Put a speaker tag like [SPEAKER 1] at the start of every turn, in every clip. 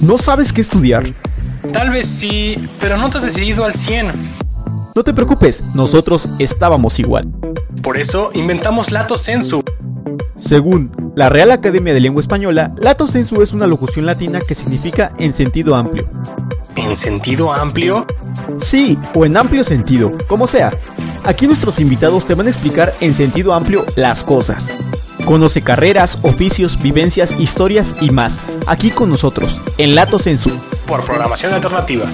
[SPEAKER 1] ¿No sabes qué estudiar?
[SPEAKER 2] Tal vez sí, pero no te has decidido al 100.
[SPEAKER 1] No te preocupes, nosotros estábamos igual.
[SPEAKER 2] Por eso inventamos Lato Sensu.
[SPEAKER 1] Según la Real Academia de Lengua Española, Lato Sensu es una locución latina que significa en sentido amplio.
[SPEAKER 2] ¿En sentido amplio?
[SPEAKER 1] Sí, o en amplio sentido, como sea. Aquí nuestros invitados te van a explicar en sentido amplio las cosas. Conoce carreras, oficios, vivencias, historias y más. Aquí con nosotros, en Lato Sensu.
[SPEAKER 2] Por programación alternativa.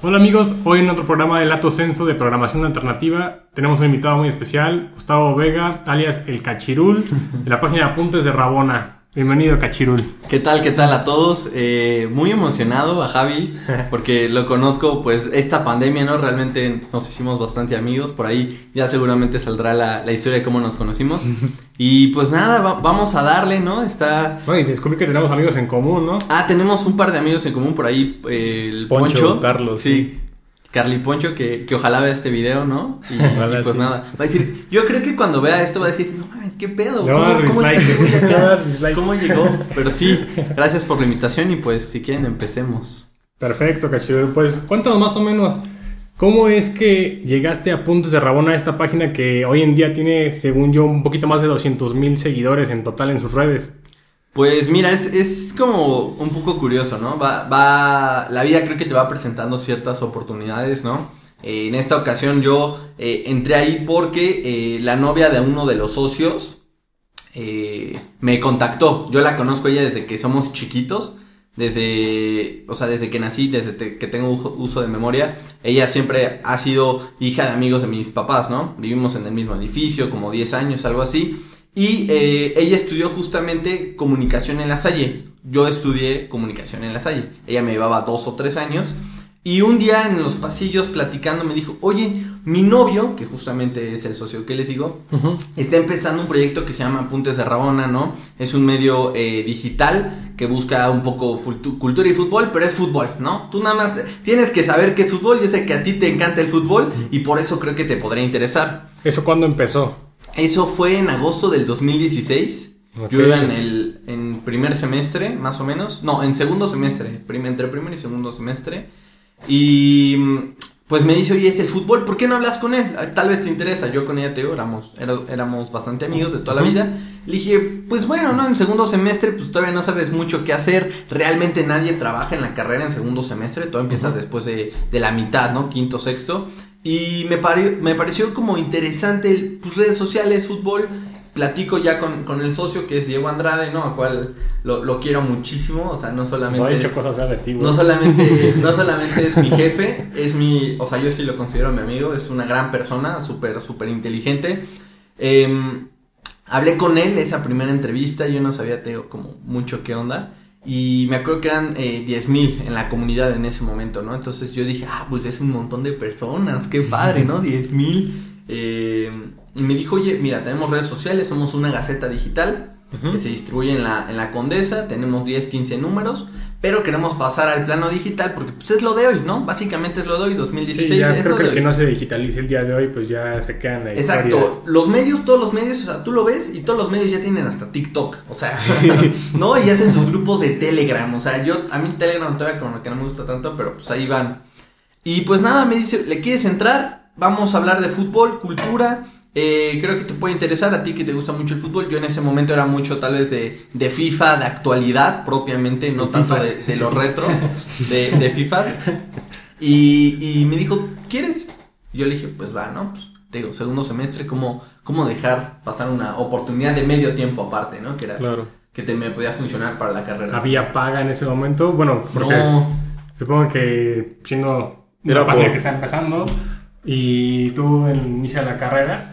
[SPEAKER 3] Hola amigos, hoy en otro programa de Lato Censo de Programación Alternativa tenemos un invitado muy especial, Gustavo Vega, alias El Cachirul, de la página Apuntes de Rabona. Bienvenido, Cachirul.
[SPEAKER 4] ¿Qué tal, qué tal a todos? Eh, muy emocionado a Javi, porque lo conozco, pues, esta pandemia, ¿no? Realmente nos hicimos bastante amigos, por ahí ya seguramente saldrá la, la historia de cómo nos conocimos. Y pues nada, va- vamos a darle, ¿no? Está...
[SPEAKER 3] Oye, descubrí que tenemos amigos en común, ¿no?
[SPEAKER 4] Ah, tenemos un par de amigos en común por ahí, eh, el
[SPEAKER 5] Poncho,
[SPEAKER 4] Poncho.
[SPEAKER 5] Carlos,
[SPEAKER 4] Sí.
[SPEAKER 5] sí.
[SPEAKER 4] Carly Poncho, que, que ojalá vea este video, ¿no? Y, pues
[SPEAKER 5] sí.
[SPEAKER 4] nada, va a decir, yo creo que cuando vea esto va a decir, no mames, qué pedo,
[SPEAKER 3] dar
[SPEAKER 4] ¿cómo, cómo
[SPEAKER 3] dislike.
[SPEAKER 4] este acá?
[SPEAKER 3] Dislike.
[SPEAKER 4] ¿Cómo llegó? Pero sí, gracias por la invitación y pues si quieren empecemos.
[SPEAKER 3] Perfecto, Cachirul. Pues cuéntanos más o menos, ¿cómo es que llegaste a Apuntes de Rabona, esta página que hoy en día tiene, según yo, un poquito más de 200 mil seguidores en total en sus redes?
[SPEAKER 4] Pues mira, es, es como un poco curioso, ¿no? Va, va, la vida creo que te va presentando ciertas oportunidades, ¿no? Eh, en esta ocasión yo eh, entré ahí porque eh, la novia de uno de los socios eh, me contactó. Yo la conozco ella desde que somos chiquitos, desde, o sea, desde que nací, desde que tengo uso de memoria. Ella siempre ha sido hija de amigos de mis papás, ¿no? Vivimos en el mismo edificio, como 10 años, algo así. Y eh, ella estudió justamente comunicación en la Salle. Yo estudié comunicación en la Salle. Ella me llevaba dos o tres años. Y un día en los pasillos platicando me dijo, oye, mi novio, que justamente es el socio que les digo, está empezando un proyecto que se llama Apuntes de Rabona, ¿no? Es un medio eh, digital que busca un poco cultura y fútbol, pero es fútbol, ¿no? Tú nada más tienes que saber qué es fútbol. Yo sé que a ti te encanta el fútbol y por eso creo que te podría interesar.
[SPEAKER 3] ¿Eso cuándo empezó?
[SPEAKER 4] Eso fue en agosto del 2016.
[SPEAKER 3] Ok.
[SPEAKER 4] Yo iba en el en primer semestre, más o menos. No, en segundo semestre. entre primer y segundo semestre. Y mm, pues me dice, oye, es el fútbol, ¿por qué no hablas con él? Ah, Tal vez te interesa. Yo con ella, te digo, éramos, éramos bastante amigos de toda la vida. Le dije, pues bueno, ¿no? En segundo semestre, pues todavía no sabes mucho qué hacer. Realmente nadie trabaja en la carrera en segundo semestre. Todo empieza después de, de la mitad, ¿no? Quinto, sexto. Y me, pare- me pareció como interesante, el, pues redes sociales, fútbol. Platico ya con, con el socio que es Diego Andrade, ¿no? A cual lo, lo quiero muchísimo. O sea, no solamente... es-
[SPEAKER 3] cosas de ti,
[SPEAKER 4] no solamente, no solamente es mi jefe, es mi, o sea, yo sí lo considero mi amigo, es una gran persona, súper, súper inteligente. Em, hablé con él esa primera entrevista, yo no sabía, te digo, como mucho qué onda. Y me acuerdo que eran eh, 10 mil en la comunidad en ese momento, ¿no? Entonces yo dije, ah, pues es un montón de personas, qué padre, ¿no? 10 mil. Eh, y me dijo, oye, mira, tenemos redes sociales, somos una gaceta digital Que se distribuye en la, en la Condesa, tenemos 10, 15 números, pero queremos pasar al plano digital porque pues es lo de hoy, ¿no? Básicamente es lo de hoy, 2016
[SPEAKER 3] Sí, ya
[SPEAKER 4] es
[SPEAKER 3] creo
[SPEAKER 4] lo
[SPEAKER 3] que
[SPEAKER 4] de
[SPEAKER 3] el que no se digitalice el día de hoy, pues ya se queda en la historia.
[SPEAKER 4] Exacto, los medios, todos los medios, o sea, tú lo ves y todos los medios ya tienen hasta TikTok, o sea, ¿no? Y hacen sus grupos de Telegram, o sea, yo, a mí Telegram todavía como que no me gusta tanto, pero pues ahí van. Y pues nada, me dice, ¿le quieres entrar? Vamos a hablar de fútbol, cultura, eh, creo que te puede interesar a ti que te gusta mucho el fútbol. Yo en ese momento era mucho tal vez de, de FIFA, de actualidad propiamente, no tanto de, de lo retro, de, de FIFA. Y, y me dijo, ¿quieres? Yo le dije, pues va, ¿no? Pues, te digo, segundo semestre, ¿cómo, ¿cómo dejar pasar una oportunidad de medio tiempo aparte, ¿no? Que era
[SPEAKER 5] Claro.
[SPEAKER 4] que te me podía funcionar para la carrera.
[SPEAKER 3] Había paga en ese momento, bueno, porque
[SPEAKER 4] No,
[SPEAKER 3] supongo que siendo una
[SPEAKER 5] Era
[SPEAKER 3] página
[SPEAKER 5] por-
[SPEAKER 3] que está empezando y tú en inicio de la carrera,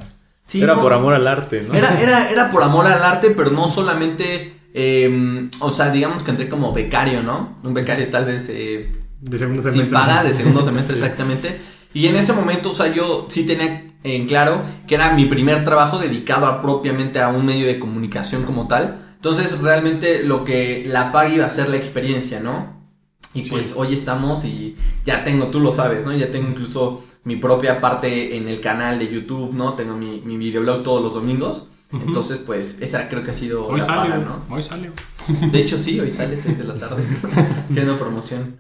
[SPEAKER 4] sí,
[SPEAKER 5] Era
[SPEAKER 4] no.
[SPEAKER 5] por amor al arte, ¿no?
[SPEAKER 4] Era, era, era por amor al arte, pero no solamente, eh, o sea, digamos que entré como becario, ¿no? Un becario tal vez eh,
[SPEAKER 3] de segundo
[SPEAKER 4] sin
[SPEAKER 3] semestre.
[SPEAKER 4] paga, de segundo semestre exactamente. Y en ese momento, o sea, yo sí tenía en claro que era mi primer trabajo dedicado a, propiamente a un medio de comunicación como tal. Entonces, realmente lo que la paga iba a ser la experiencia, ¿no? Y
[SPEAKER 3] Sí.
[SPEAKER 4] pues hoy estamos y ya tengo, tú lo sabes, ¿no? Ya tengo incluso mi propia parte en el canal de YouTube, ¿no? Tengo mi, mi videoblog todos los domingos. Entonces, pues, esa creo que ha sido
[SPEAKER 3] Hoy
[SPEAKER 4] la
[SPEAKER 3] sale,
[SPEAKER 4] paga, ¿no?
[SPEAKER 3] hoy sale.
[SPEAKER 4] De hecho, sí, hoy sale 6 de la tarde. Haciendo promoción.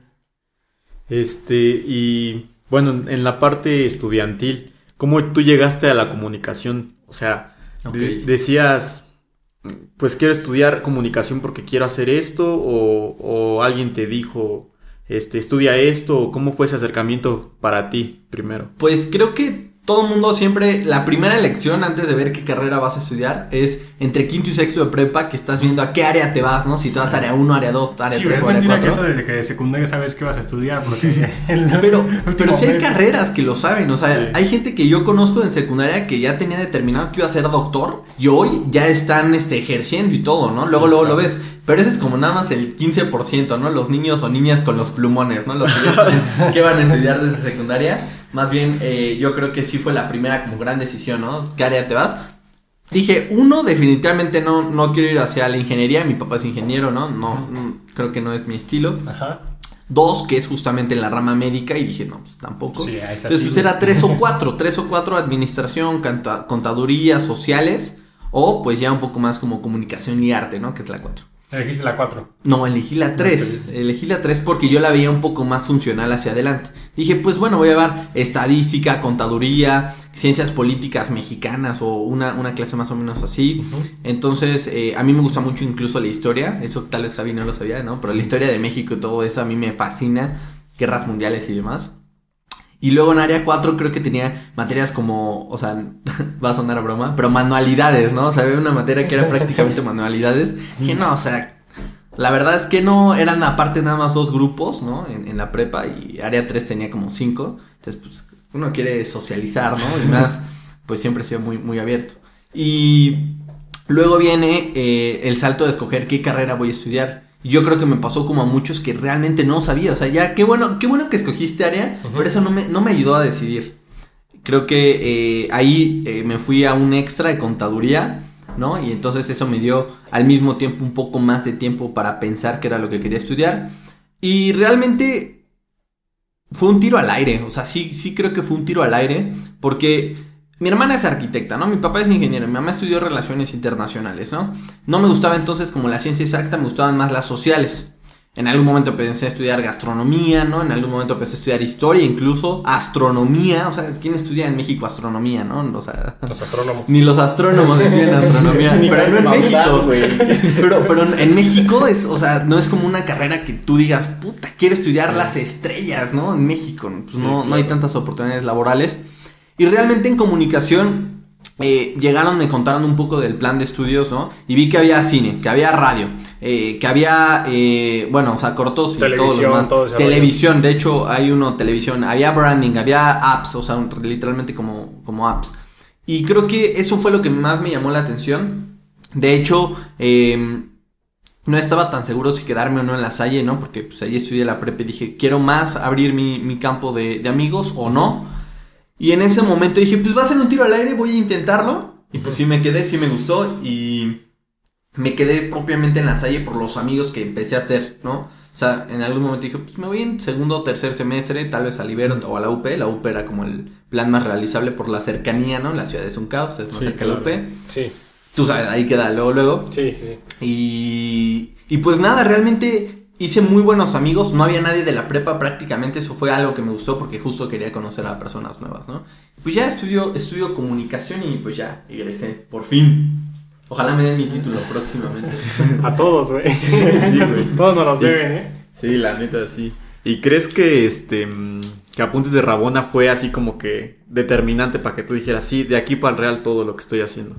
[SPEAKER 1] Este, y bueno, en la parte estudiantil, ¿cómo tú llegaste a la comunicación? O sea, de- decías, pues quiero estudiar comunicación porque quiero hacer esto, o, o alguien te dijo, este, estudia esto, cómo fue ese acercamiento para ti primero.
[SPEAKER 4] Pues creo que todo el mundo siempre, la primera elección antes de ver qué carrera vas a estudiar es entre quinto y sexto de prepa que estás viendo a qué área te vas, ¿no? Si te vas a área 1, área 2, área
[SPEAKER 3] Sí,
[SPEAKER 4] 3
[SPEAKER 3] es
[SPEAKER 4] o área
[SPEAKER 3] mentira que
[SPEAKER 4] 4.
[SPEAKER 3] eso desde que de secundaria sabes que vas a estudiar, porque...
[SPEAKER 4] Pero, pero sí hay carreras que lo saben, o sea,
[SPEAKER 3] Sí.
[SPEAKER 4] hay gente que yo conozco en secundaria que ya tenía determinado que iba a ser doctor y hoy ya están este, ejerciendo y todo, ¿no? Luego,
[SPEAKER 1] Sí,
[SPEAKER 4] luego
[SPEAKER 1] claro.
[SPEAKER 4] lo ves. Pero ese es como nada más el 15%, ¿no? Los niños o niñas con los plumones, ¿no? Los que, qué van a estudiar desde secundaria. Más bien, eh, yo creo que sí fue la primera como gran decisión, ¿no? ¿Qué área te vas? Dije, uno, definitivamente no, no quiero ir hacia la ingeniería. Mi papá es ingeniero, ¿no? No, creo que no es mi estilo.
[SPEAKER 3] Ajá.
[SPEAKER 4] Dos, que es justamente en la rama médica. Y dije, no, pues tampoco.
[SPEAKER 3] Sí,
[SPEAKER 4] Entonces,
[SPEAKER 3] sí,
[SPEAKER 4] pues era tres o cuatro. tres o cuatro, administración, contaduría, sociales. O pues ya un poco más como comunicación y arte, ¿no? Que es la cuatro.
[SPEAKER 3] Elegiste la 4.
[SPEAKER 4] No, elegí la 3. Elegí la 3 porque yo la veía un poco más funcional hacia adelante. Dije, pues bueno, voy a llevar estadística, contaduría, ciencias políticas mexicanas o una, una clase más o menos así. Entonces, eh, a mí me gusta mucho incluso la historia. Eso tal vez Javi no lo sabía, ¿no? Pero la historia de México y todo eso a mí me fascina. Guerras mundiales y demás. Y luego en área 4 creo que tenía materias como, o sea, va a sonar a broma, pero manualidades, ¿no? O sea, había una materia que era prácticamente manualidades. Dije, no, o sea, la verdad es que no, eran aparte nada más dos grupos, ¿no? En, en la prepa y área 3 tenía como cinco. Entonces, pues, uno quiere socializar, ¿no? Y más, pues siempre he sido muy, muy abierto. Y luego viene eh, el salto de escoger qué carrera voy a estudiar. Yo creo que me pasó como a muchos que realmente no sabía. O sea, ya, qué bueno, qué bueno que escogiste área, pero eso no me, no me ayudó a decidir. Creo que eh, ahí eh, me fui a un extra de contaduría, ¿no? Y entonces eso me dio al mismo tiempo un poco más de tiempo para pensar qué era lo que quería estudiar. Y realmente fue un tiro al aire. O sea, sí, sí creo que fue un tiro al aire. Porque mi hermana es arquitecta, ¿no? Mi papá es ingeniero, mi mamá estudió relaciones internacionales, ¿no? No me gustaba entonces como la ciencia exacta, me gustaban más las sociales. En algún momento pensé estudiar gastronomía, ¿no? En algún momento pensé estudiar historia, incluso astronomía. O sea, ¿quién estudia en México astronomía, no? O sea,
[SPEAKER 3] Los astrónomos.
[SPEAKER 4] ni los astrónomos estudian astronomía, pero no en México. Pero, pero en México es, o sea, no es como una carrera que tú digas, puta, quiero estudiar las estrellas, ¿no? En México, pues
[SPEAKER 1] Sí,
[SPEAKER 4] no, no hay tantas oportunidades laborales. Y realmente en comunicación eh, llegaron, me contaron un poco del plan de estudios, ¿no? Y vi que había cine, que había radio, eh, que había, eh, bueno, o sea, cortos y todo lo
[SPEAKER 3] Televisión,
[SPEAKER 4] demás.
[SPEAKER 3] todo ese rollo.
[SPEAKER 4] televisión, de hecho, hay uno, televisión, había branding, había apps, o sea, un- literalmente como, como apps. Y creo que eso fue lo que más me llamó la atención. De hecho, eh, no estaba tan seguro si quedarme o no en la Salle, ¿no? Porque pues ahí estudié la prepa y dije, quiero más abrir mi, mi campo de, de amigos o no. Y en ese momento dije, pues va a ser un tiro al aire, voy a intentarlo. Y pues sí me quedé, sí me gustó y me quedé propiamente en la Salle por los amigos que empecé a hacer, ¿no? O sea, en algún momento dije, pues me voy en segundo o tercer semestre, tal vez a Libero o a la UP. La UP era como el plan más realizable por la cercanía, ¿no? La ciudad es un caos, es más
[SPEAKER 1] Sí,
[SPEAKER 4] cerca de la
[SPEAKER 1] claro.
[SPEAKER 4] UP.
[SPEAKER 3] Sí,
[SPEAKER 4] Tú sabes, ahí queda, luego, luego.
[SPEAKER 3] sí, sí.
[SPEAKER 4] Y, y pues nada, realmente hice muy buenos amigos. No había nadie de la prepa prácticamente. Eso fue algo que me gustó porque justo quería conocer a personas nuevas, ¿no? Pues ya estudio, estudio comunicación y pues ya egresé, por fin. Ojalá me den mi título próximamente.
[SPEAKER 3] A todos, güey.
[SPEAKER 1] Sí, güey.
[SPEAKER 3] Todos nos los
[SPEAKER 1] Sí.
[SPEAKER 3] deben, ¿eh?
[SPEAKER 1] Sí, la neta, sí. ¿Y crees que este que Apuntes de Rabona fue así como que determinante para que tú dijeras, sí, de aquí para el real todo lo que estoy haciendo?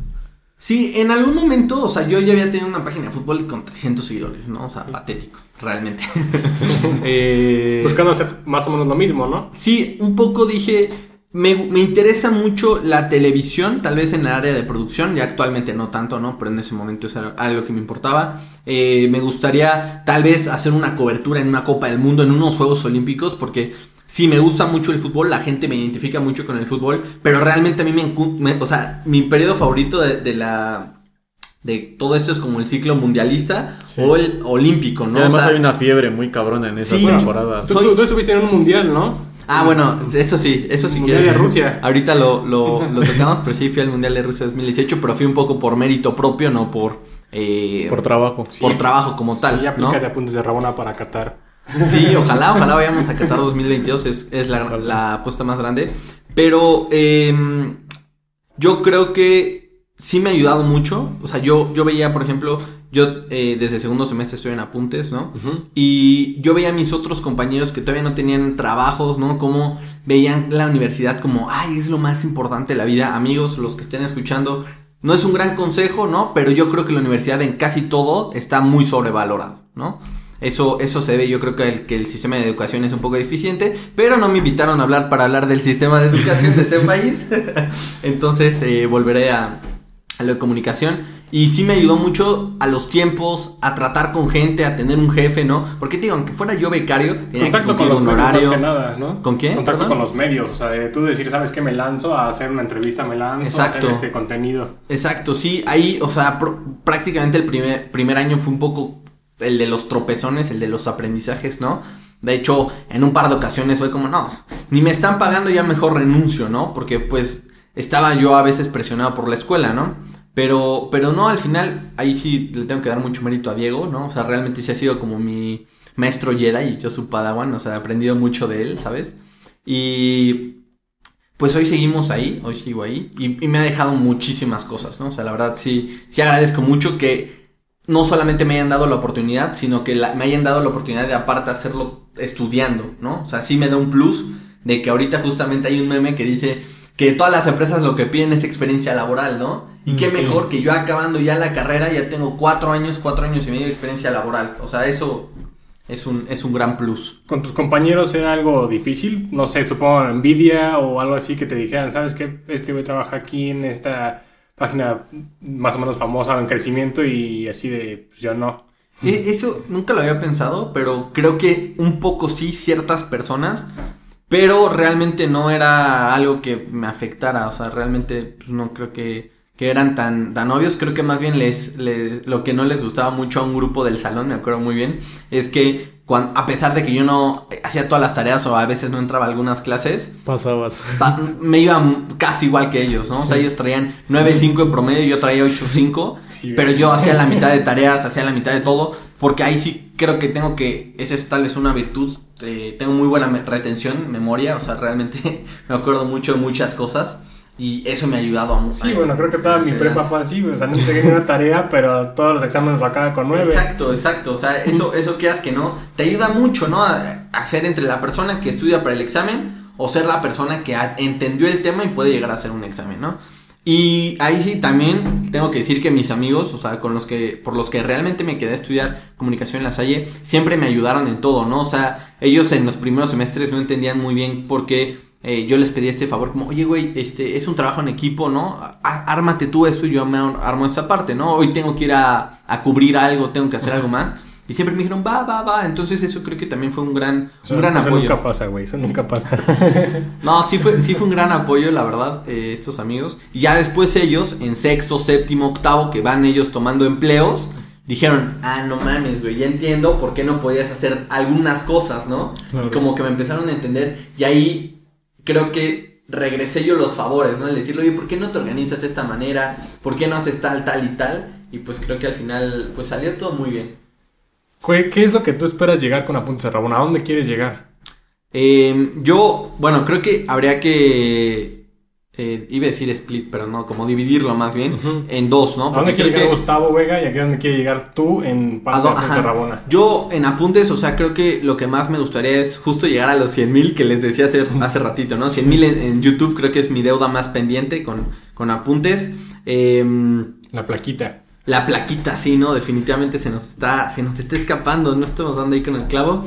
[SPEAKER 4] Sí, en algún momento, o sea, yo ya había tenido una página de fútbol con 300 seguidores, ¿no? O sea, patético, realmente. Eh,
[SPEAKER 3] Buscando hacer más o menos lo mismo, ¿no?
[SPEAKER 4] Sí, un poco dije, me, me interesa mucho la televisión, tal vez en el área de producción, ya actualmente no tanto, ¿no? Pero en ese momento es algo que me importaba. Eh, me gustaría tal vez hacer una cobertura en una Copa del Mundo, en unos Juegos Olímpicos, porque sí me gusta mucho el fútbol, la gente me identifica mucho con el fútbol, pero realmente a mí me, me- o sea, mi periodo favorito de, de la... De todo esto es como el ciclo mundialista
[SPEAKER 1] Sí.
[SPEAKER 4] o el olímpico,
[SPEAKER 1] Y
[SPEAKER 4] ¿no?
[SPEAKER 1] además
[SPEAKER 4] O sea,
[SPEAKER 1] hay una fiebre muy cabrona en esas
[SPEAKER 4] Sí,
[SPEAKER 1] temporadas.
[SPEAKER 3] Tú,
[SPEAKER 4] Soy-
[SPEAKER 3] tú- tú estuviste en un mundial, ¿no?
[SPEAKER 4] Ah, bueno, eso sí, eso sí
[SPEAKER 3] Mundial
[SPEAKER 4] que
[SPEAKER 3] de Rusia.
[SPEAKER 4] Ahorita lo, lo, lo tocamos, pero sí fui al Mundial de Rusia 2018, pero fui un poco por mérito propio, no por... eh,
[SPEAKER 1] Por trabajo.
[SPEAKER 4] por trabajo como tal,
[SPEAKER 2] Y ya
[SPEAKER 4] ¿no?
[SPEAKER 2] aplica de apuntes de Rabona para Qatar.
[SPEAKER 4] Sí, ojalá, ojalá vayamos a Qatar 2022, es, es la, la apuesta más grande. Pero em, yo creo que sí me ha ayudado mucho. O sea, yo, yo veía, por ejemplo, yo eh, desde segundo semestre estoy en apuntes, ¿no? Y yo veía a mis otros compañeros que todavía no tenían trabajos, ¿no? Como veían la universidad como, ay, es lo más importante de la vida. Amigos, los que estén escuchando, no es un gran consejo, ¿no? Pero yo creo que la universidad en casi todo está muy sobrevalorado, ¿no? Eso, eso se ve, yo creo que el, que el sistema de educación es un poco deficiente, pero no me invitaron a hablar para hablar del sistema de educación de este país. Entonces eh, volveré a, a lo de comunicación. Y sí me ayudó mucho a los tiempos, a tratar con gente, a tener un jefe, ¿no? Porque te digo, aunque fuera yo becario, tenía
[SPEAKER 2] Contacto
[SPEAKER 4] que
[SPEAKER 2] con los
[SPEAKER 4] un
[SPEAKER 2] medios más que nada, ¿no?
[SPEAKER 4] ¿Con quién?
[SPEAKER 2] Contacto
[SPEAKER 4] Perdón.
[SPEAKER 2] con los medios, o sea, de tú decir, ¿sabes qué? Me lanzo a hacer una entrevista, me lanzo
[SPEAKER 4] Exacto.
[SPEAKER 2] a hacer este contenido.
[SPEAKER 4] Exacto, sí, ahí, o sea, pr- prácticamente el primer, primer año fue un poco el de los tropezones, el de los aprendizajes, ¿no? De hecho, en un par de ocasiones fue como, no, ni me están pagando, ya mejor renuncio, ¿no? Porque pues estaba yo a veces presionado por la escuela, ¿no? Pero, pero no, al final, ahí sí le tengo que dar mucho mérito a Diego, ¿no? O sea, realmente sí ha sido como mi maestro Jedi y yo su padawan, o sea, he aprendido mucho de él, ¿sabes? Y pues hoy seguimos ahí, hoy sigo ahí y, y me ha dejado muchísimas cosas, ¿no? O sea, la verdad sí, sí agradezco mucho que no solamente me hayan dado la oportunidad, sino que la- me hayan dado la oportunidad de aparte hacerlo estudiando, ¿no? O sea, sí me da un plus de que ahorita justamente hay un meme que dice que todas las empresas lo que piden es experiencia laboral, ¿no? Y
[SPEAKER 1] Mm,
[SPEAKER 4] qué
[SPEAKER 1] sí.
[SPEAKER 4] mejor que yo acabando ya la carrera, ya tengo cuatro años, cuatro años y medio de experiencia laboral. O sea, eso es un, es un gran plus.
[SPEAKER 2] ¿Con tus compañeros era algo difícil? No sé, supongo envidia o algo así que te dijeran, ¿sabes qué? Este güey trabaja aquí en esta página más o menos famosa en crecimiento y así de, pues yo no.
[SPEAKER 4] E- Eso nunca lo había pensado, pero creo que un poco sí ciertas personas, pero realmente no era algo que me afectara, o sea, realmente pues, no creo que, que eran tan, tan obvios, creo que más bien les, les- lo que no les gustaba mucho a un grupo del salón, me acuerdo muy bien, es que a pesar de que yo no hacía todas las tareas o a veces no entraba a algunas clases,
[SPEAKER 1] Pasabas.
[SPEAKER 4] pa- me iba casi igual que ellos, ¿no? O sea, ellos traían 9.5 en promedio, yo traía 8.5,
[SPEAKER 2] Sí,
[SPEAKER 4] pero yo hacía la mitad de tareas, hacía la mitad de todo, porque ahí sí creo que tengo que, esa es tal vez una virtud, eh, tengo muy buena retención, memoria, o sea, realmente me acuerdo mucho de muchas cosas y eso me ha ayudado a mucho.
[SPEAKER 2] Sí, bueno, creo que toda mi prepa fue así, o sea, no entregué ni una tarea, pero todos los exámenes sacaba con nueve.
[SPEAKER 4] Exacto, exacto. O sea, eso, eso quieras que no, te ayuda mucho, ¿no? A, a ser entre la persona que estudia para el examen o ser la persona que ha- entendió el tema y puede llegar a hacer un examen, ¿no? Y ahí sí también tengo que decir que mis amigos, o sea, con los que, por los que realmente me quedé a estudiar comunicación en la Salle, siempre me ayudaron en todo, ¿no? O sea, ellos en los primeros semestres no entendían muy bien por qué eh, yo les pedí este favor, como, oye, güey, este, es un trabajo en equipo, ¿no? Ármate tú esto y yo me ar- armo esta parte, ¿no? Hoy tengo que ir a, a cubrir algo, tengo que hacer algo más. Y siempre me dijeron, va, va, va. Entonces eso creo que también fue un gran,
[SPEAKER 2] Eso-
[SPEAKER 4] un gran
[SPEAKER 2] eso
[SPEAKER 4] apoyo.
[SPEAKER 2] nunca pasa, güey, eso nunca pasa.
[SPEAKER 4] No, sí fue, sí fue un gran apoyo, la verdad, eh, estos amigos. Y ya después ellos, en sexto, séptimo, octavo, que van ellos tomando empleos, dijeron, ah, no mames, güey, ya entiendo por qué no podías hacer algunas cosas, ¿no?
[SPEAKER 1] Claro.
[SPEAKER 4] Y como que me empezaron a entender. Y ahí creo que regresé yo los favores, ¿no? El decirle, oye, ¿por qué no te organizas de esta manera? ¿Por qué no haces tal, tal y tal? Y pues creo que al final, pues salió todo muy bien.
[SPEAKER 2] ¿Qué es lo que tú esperas llegar con Apuntes de Rabona? ¿A dónde quieres llegar?
[SPEAKER 4] Eh, yo, bueno, creo que habría que. Eh, iba a decir split, pero no, como dividirlo más bien en dos, ¿no?
[SPEAKER 2] ¿A dónde quiere llegar
[SPEAKER 4] que.
[SPEAKER 2] Gustavo Vega y a dónde quiere llegar tú en parte de. Rabona?
[SPEAKER 4] Yo en apuntes, o sea, creo que lo que más me gustaría es justo llegar a los 100 mil que les decía hace, hace ratito, ¿no? 100 mil en, en YouTube creo que es mi deuda más pendiente con, con apuntes. Em,
[SPEAKER 2] La plaquita.
[SPEAKER 4] La plaquita, sí, ¿no? Definitivamente se nos está, se nos está escapando, no estamos dando ahí con el clavo.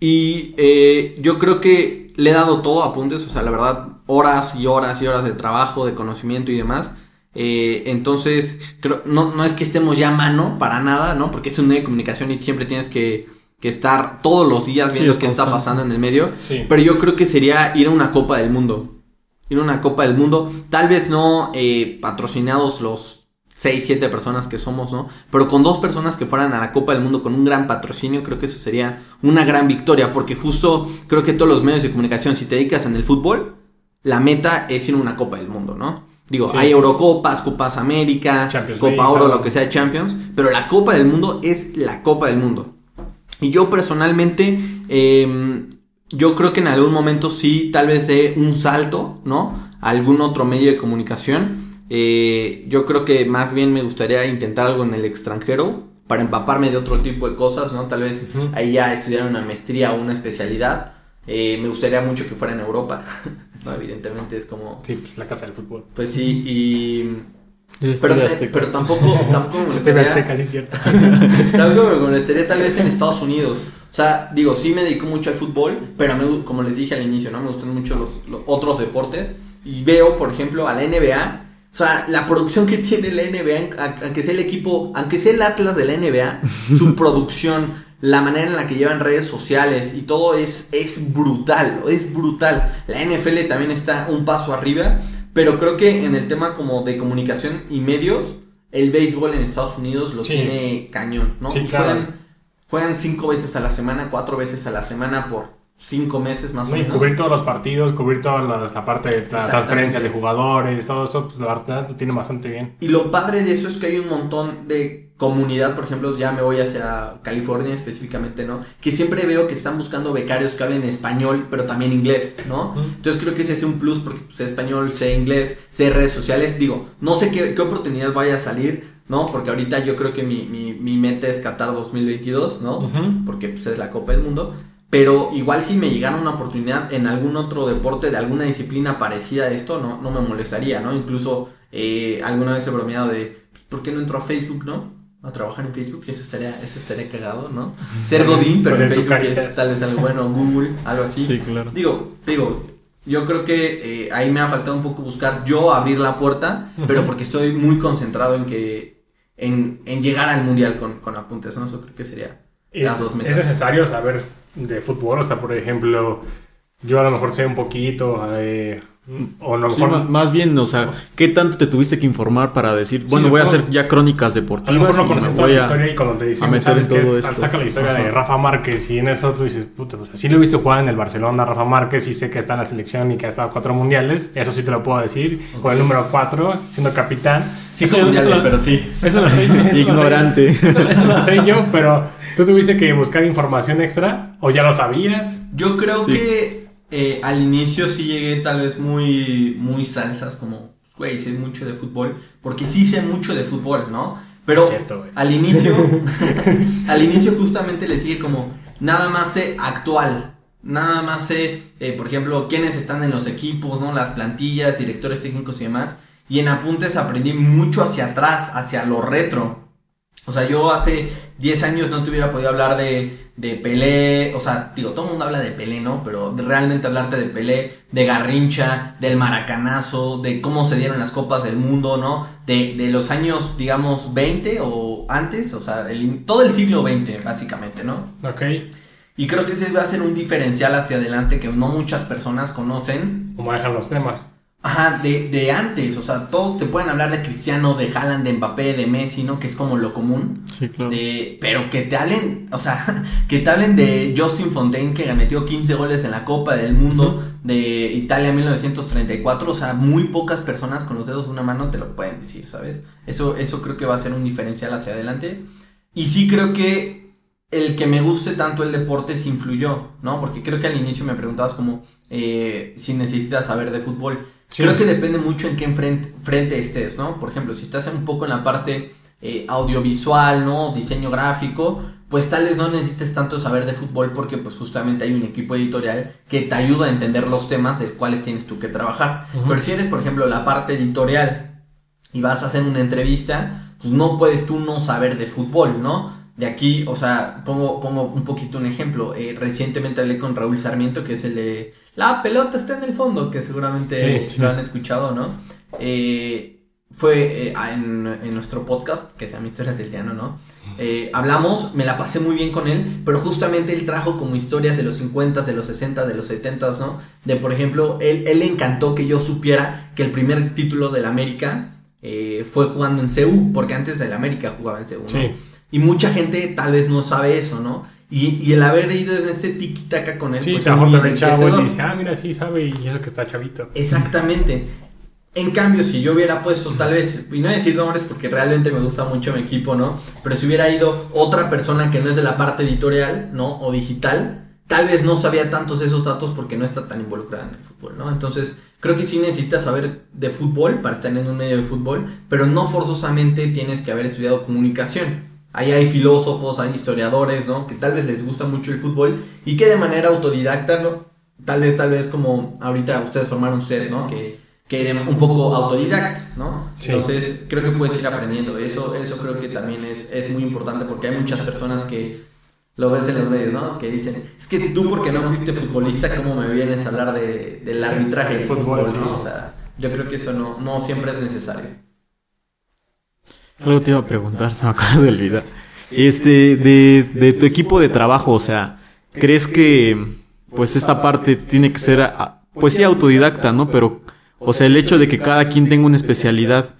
[SPEAKER 4] Y eh, yo creo que le he dado todo a apuntes, o sea, la verdad, horas y horas y horas de trabajo, de conocimiento y demás. Eh, entonces, creo, no, no es que estemos ya a mano para nada, ¿no? Porque es un medio de comunicación y siempre tienes que, que estar todos los días
[SPEAKER 1] Sí,
[SPEAKER 4] viendo
[SPEAKER 1] es
[SPEAKER 4] qué está pasando en el medio.
[SPEAKER 2] Sí.
[SPEAKER 4] Pero yo creo que sería ir a una Copa del Mundo. Ir a una Copa del Mundo. Tal vez no eh, patrocinados los 6, 7 personas que somos, ¿no? Pero con dos personas que fueran a la Copa del Mundo con un gran patrocinio, creo que eso sería una gran victoria, porque justo creo que todos los medios de comunicación, si te dedicas en el fútbol, la meta es ir a una Copa del Mundo, ¿no? Digo,
[SPEAKER 2] Sí.
[SPEAKER 4] hay Eurocopas, Copas América,
[SPEAKER 2] Champions
[SPEAKER 4] Copa
[SPEAKER 2] League,
[SPEAKER 4] Oro,
[SPEAKER 2] claro.
[SPEAKER 4] lo que sea Champions, pero la Copa del Mundo es la Copa del Mundo. Y yo personalmente, eh, yo creo que en algún momento sí, tal vez dé un salto, ¿no? A algún otro medio de comunicación. Eh, yo creo que más bien me gustaría intentar algo en el extranjero para empaparme de otro tipo de cosas, ¿no? Tal vez ahí ya estudiar una maestría o una especialidad. Eh, me gustaría mucho que fuera en Europa. no, evidentemente es como...
[SPEAKER 2] Sí, pues, la casa del fútbol.
[SPEAKER 4] Pues sí, y... Pero, pero tampoco, tampoco me gustaría-
[SPEAKER 2] es cierto.
[SPEAKER 4] Algo me molestaría tal vez en Estados Unidos. O sea, digo, sí me dedico mucho al fútbol, pero me como les dije al inicio, ¿no? Me gustan mucho los, los otros deportes. Y veo, por ejemplo, a la NBA. O sea, la producción que tiene la NBA, aunque sea el equipo, aunque sea el Atlas de la NBA, su producción, la manera en la que llevan redes sociales y todo es, es brutal, es brutal. La NFL también está un paso arriba, pero creo que en el tema como de comunicación y medios, el béisbol en Estados Unidos lo
[SPEAKER 2] Sí.
[SPEAKER 4] tiene cañón, ¿no?
[SPEAKER 2] Sí, claro.
[SPEAKER 4] juegan, juegan cinco veces a la semana, cuatro veces a la semana por cinco meses más o
[SPEAKER 2] No, y
[SPEAKER 4] menos.
[SPEAKER 2] cubrir todos los partidos, cubrir toda la, la parte de las transferencias de jugadores, todo eso, pues la verdad lo tiene bastante bien.
[SPEAKER 4] Y lo padre de eso es que hay un montón de comunidad, por ejemplo, ya me voy hacia California específicamente, ¿no? Que siempre veo que están buscando becarios que hablen español, pero también inglés, ¿no?
[SPEAKER 2] Ujú.
[SPEAKER 4] Entonces creo que ese es un plus porque pues, sé español, sé inglés, sé redes sociales. Digo, no sé qué, qué oportunidad vaya a salir, ¿no? Porque ahorita yo creo que mi, mi, mi meta es Qatar 2022, ¿no?
[SPEAKER 2] Ujú.
[SPEAKER 4] Porque pues, es la Copa del Mundo. Pero igual si me llegara una oportunidad en algún otro deporte de alguna disciplina parecida a esto, no, no me molestaría, ¿no? Incluso eh, alguna vez he bromeado de, pues, ¿por qué no entro a Facebook, no? A trabajar en Facebook, eso estaría, eso estaría cagado, ¿no? Ser Godín, pero en Facebook es tal vez algo bueno, Google, algo así.
[SPEAKER 1] Sí, claro.
[SPEAKER 4] Digo, digo, yo creo que eh, ahí me ha faltado un poco buscar yo abrir la puerta, pero porque estoy muy concentrado en que, en, en llegar al mundial con, con apuntes, ¿no? Eso creo que sería las
[SPEAKER 2] Es,
[SPEAKER 4] dos
[SPEAKER 2] es
[SPEAKER 4] metas.
[SPEAKER 2] necesario saber de fútbol, o sea, por ejemplo, yo a lo mejor sé un poquito, eh, o a lo
[SPEAKER 1] Sí,
[SPEAKER 2] mejor...
[SPEAKER 1] más bien, o sea, ¿qué tanto te tuviste que informar para decir, bueno, voy a hacer ya crónicas
[SPEAKER 2] A lo
[SPEAKER 1] deportivas
[SPEAKER 2] mejor no conoces toda la historia y cuando te dicen,
[SPEAKER 1] a meter
[SPEAKER 2] ¿sabes
[SPEAKER 1] todo esto.
[SPEAKER 2] Saca la historia de
[SPEAKER 1] Ajá.
[SPEAKER 2] Rafa Márquez y en eso tú dices, puta, pues sí lo he visto jugar en el Barcelona, Rafa Márquez, y sé que está en la selección y que ha estado cuatro mundiales, eso sí te lo puedo decir, con el número cuatro, siendo capitán.
[SPEAKER 4] Cinco
[SPEAKER 2] Eso-
[SPEAKER 4] mundiales,
[SPEAKER 2] eso lo-
[SPEAKER 4] pero sí.
[SPEAKER 2] Eso lo sé. eso lo sé.
[SPEAKER 1] Ignorante.
[SPEAKER 2] Eso, eso lo sé yo, pero ¿tú tuviste que buscar información extra? ¿O ya lo sabías?
[SPEAKER 4] Yo creo
[SPEAKER 1] Sí.
[SPEAKER 4] que eh, al inicio sí llegué tal vez muy, muy salsas, como, güey, sé mucho de fútbol, porque sí sé mucho de fútbol, ¿no? Pero
[SPEAKER 2] cierto,
[SPEAKER 4] al inicio, al inicio justamente les dije como, nada más sé actual, nada más sé, eh, por ejemplo, quiénes están en los equipos, ¿no? Las plantillas, directores técnicos y demás. Y en apuntes aprendí mucho hacia atrás, hacia lo retro. O sea, yo hace 10 años no te hubiera podido hablar de, de Pelé. O sea, digo, todo el mundo habla de Pelé, ¿no? Pero realmente hablarte de Pelé, de Garrincha, del Maracanazo, de cómo se dieron las copas del mundo, ¿no? De, de los años, digamos, 20 o antes. O sea, el- todo el siglo XX, básicamente, ¿no?
[SPEAKER 2] Ok.
[SPEAKER 4] Y creo que ese va a ser un diferencial hacia adelante que no muchas personas conocen.
[SPEAKER 2] ¿Cómo manejan los temas?
[SPEAKER 4] Ajá, de, de antes, o sea, todos te pueden hablar de Cristiano, de Haaland, de Mbappé, de Messi, ¿no? Que es como lo común.
[SPEAKER 1] Sí, claro.
[SPEAKER 4] De, pero que te hablen, o sea, que te hablen de Justin Fontaine que metió 15 goles en la Copa del Mundo de Italia 1934, o sea, muy pocas personas con los dedos de una mano te lo pueden decir, ¿sabes? Eso, eso creo que va a ser un diferencial hacia adelante. Y sí creo que el que me guste tanto el deporte sí influyó, ¿no? Porque creo que al inicio me preguntabas como eh, si necesitas saber de fútbol.
[SPEAKER 2] Sí.
[SPEAKER 4] Creo que depende mucho en qué enfrente, frente estés, ¿no? Por ejemplo, si estás un poco en la parte eh, audiovisual, ¿no? Diseño gráfico, pues tal vez no necesites tanto saber de fútbol porque pues justamente hay un equipo editorial que te ayuda a entender los temas de cuáles tienes tú que trabajar. Pero si eres, por ejemplo, la parte editorial y vas a hacer una entrevista, pues no puedes tú no saber de fútbol, ¿no? De aquí, o sea, pongo, pongo un poquito un ejemplo. Eh, recientemente hablé con Raúl Sarmiento, que es el de La pelota está en el fondo, que seguramente
[SPEAKER 2] Sí, sí.
[SPEAKER 4] lo han escuchado, ¿no? Eh, fue eh, en, en nuestro podcast, que se llama Historias del Llano, ¿no? Eh, hablamos, me la pasé muy bien con él, pero justamente él trajo como historias de los 50, de los 60, de los 70, ¿no? De, por ejemplo, él, él le encantó que yo supiera que el primer título del América eh, fue jugando en CU, porque antes el América jugaba en CU, ¿no?
[SPEAKER 3] Sí.
[SPEAKER 4] Y mucha gente tal vez no sabe eso, ¿no? Y, y el haber ido en ese tiki-taka con él,
[SPEAKER 3] Sí,
[SPEAKER 4] pues
[SPEAKER 3] a lo mejor chavo y dice, ah, mira, sí sabe y eso que está chavito.
[SPEAKER 4] Exactamente. En cambio, si yo hubiera puesto tal vez, y no decir nombres porque realmente me gusta mucho mi equipo, ¿no? Pero si hubiera ido otra persona que no es de la parte editorial, ¿no? O digital, tal vez no sabía tantos esos datos porque no está tan involucrada en el fútbol, ¿no? Entonces, creo que sí necesitas saber de fútbol para estar en un medio de fútbol, pero no forzosamente tienes que haber estudiado comunicación. Ahí hay filósofos, hay historiadores, ¿no? Que tal vez les gusta mucho el fútbol y que de manera autodidacta, ¿no? Tal vez, tal vez como ahorita ustedes formaron ustedes, ¿no? Que, que de- un poco autodidacta, ¿no?
[SPEAKER 3] Sí.
[SPEAKER 4] Entonces, creo que puedes ir aprendiendo. Eso, eso creo que también es, es muy importante porque hay muchas personas que lo ves en los medios, ¿no? Que dicen, es que tú porque no fuiste futbolista, ¿cómo me vienes a hablar de, del arbitraje del
[SPEAKER 3] Fútbol.
[SPEAKER 4] ¿no? O sea, yo creo que eso no, no siempre es necesario.
[SPEAKER 1] Algo te iba a preguntar, se me acaba de olvidar. Este, de, de tu equipo de trabajo, o sea, ¿crees que pues esta parte tiene que ser, ah, pues sí, autodidacta, ¿no? Pero, o sea, el hecho de que cada quien tenga una especialidad,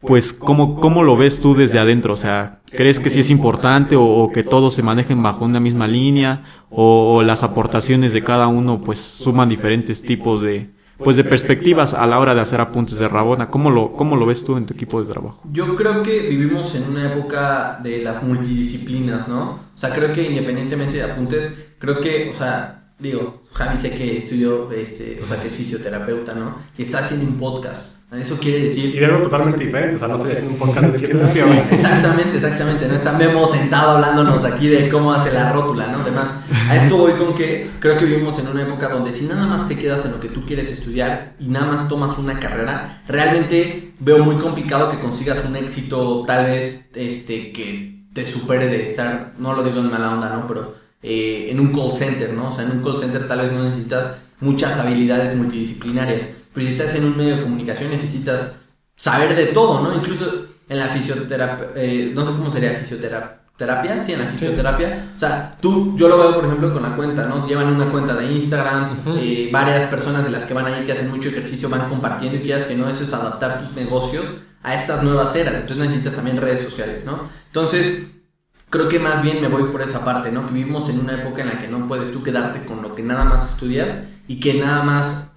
[SPEAKER 1] pues, ¿cómo, cómo lo ves tú desde adentro? O sea, ¿crees que sí es importante o, que todos se manejen bajo una misma línea? O las aportaciones de cada uno, pues, suman diferentes tipos de, pues, de perspectivas a la hora de hacer apuntes de Rabona? ¿Cómo lo, cómo lo ves tú en tu equipo de trabajo?
[SPEAKER 4] Yo creo que vivimos en una época de las multidisciplinas, ¿no? O sea, creo que independientemente de apuntes, creo que, o sea, digo, Javi sé que estudió, este, o sea, que es fisioterapeuta, ¿no? Y está haciendo un podcast. Eso quiere decir
[SPEAKER 3] Y de algo totalmente diferente, o sea, no estoy haciendo un podcast de fisioterapia,
[SPEAKER 4] Sí, exactamente, exactamente. No está Memo sentado hablándonos aquí de cómo hace la rótula, ¿no? Además, a esto voy con que creo que vivimos en una época donde si nada más te quedas en lo que tú quieres estudiar y nada más tomas una carrera, realmente veo muy complicado que consigas un éxito tal vez este que te supere de estar, no lo digo en mala onda, ¿no? Pero eh, en un call center, ¿no? O sea, en un call center tal vez no necesitas muchas habilidades multidisciplinarias, pero si estás en un medio de comunicación necesitas saber de todo, ¿no? Incluso en la fisioterapia, eh, no sé cómo sería fisioterapia, sí, en la fisioterapia. O sea, tú, yo lo veo, por ejemplo, con la cuenta, ¿no? Llevan una cuenta de Instagram, eh, varias personas de las que van ahí que hacen mucho ejercicio van compartiendo y quieras que no, eso es adaptar tus negocios a estas nuevas eras. Entonces necesitas también redes sociales, ¿no? Entonces, creo que más bien me voy por esa parte, ¿no? Que vivimos en una época en la que no puedes tú quedarte con lo que nada más estudias y que nada más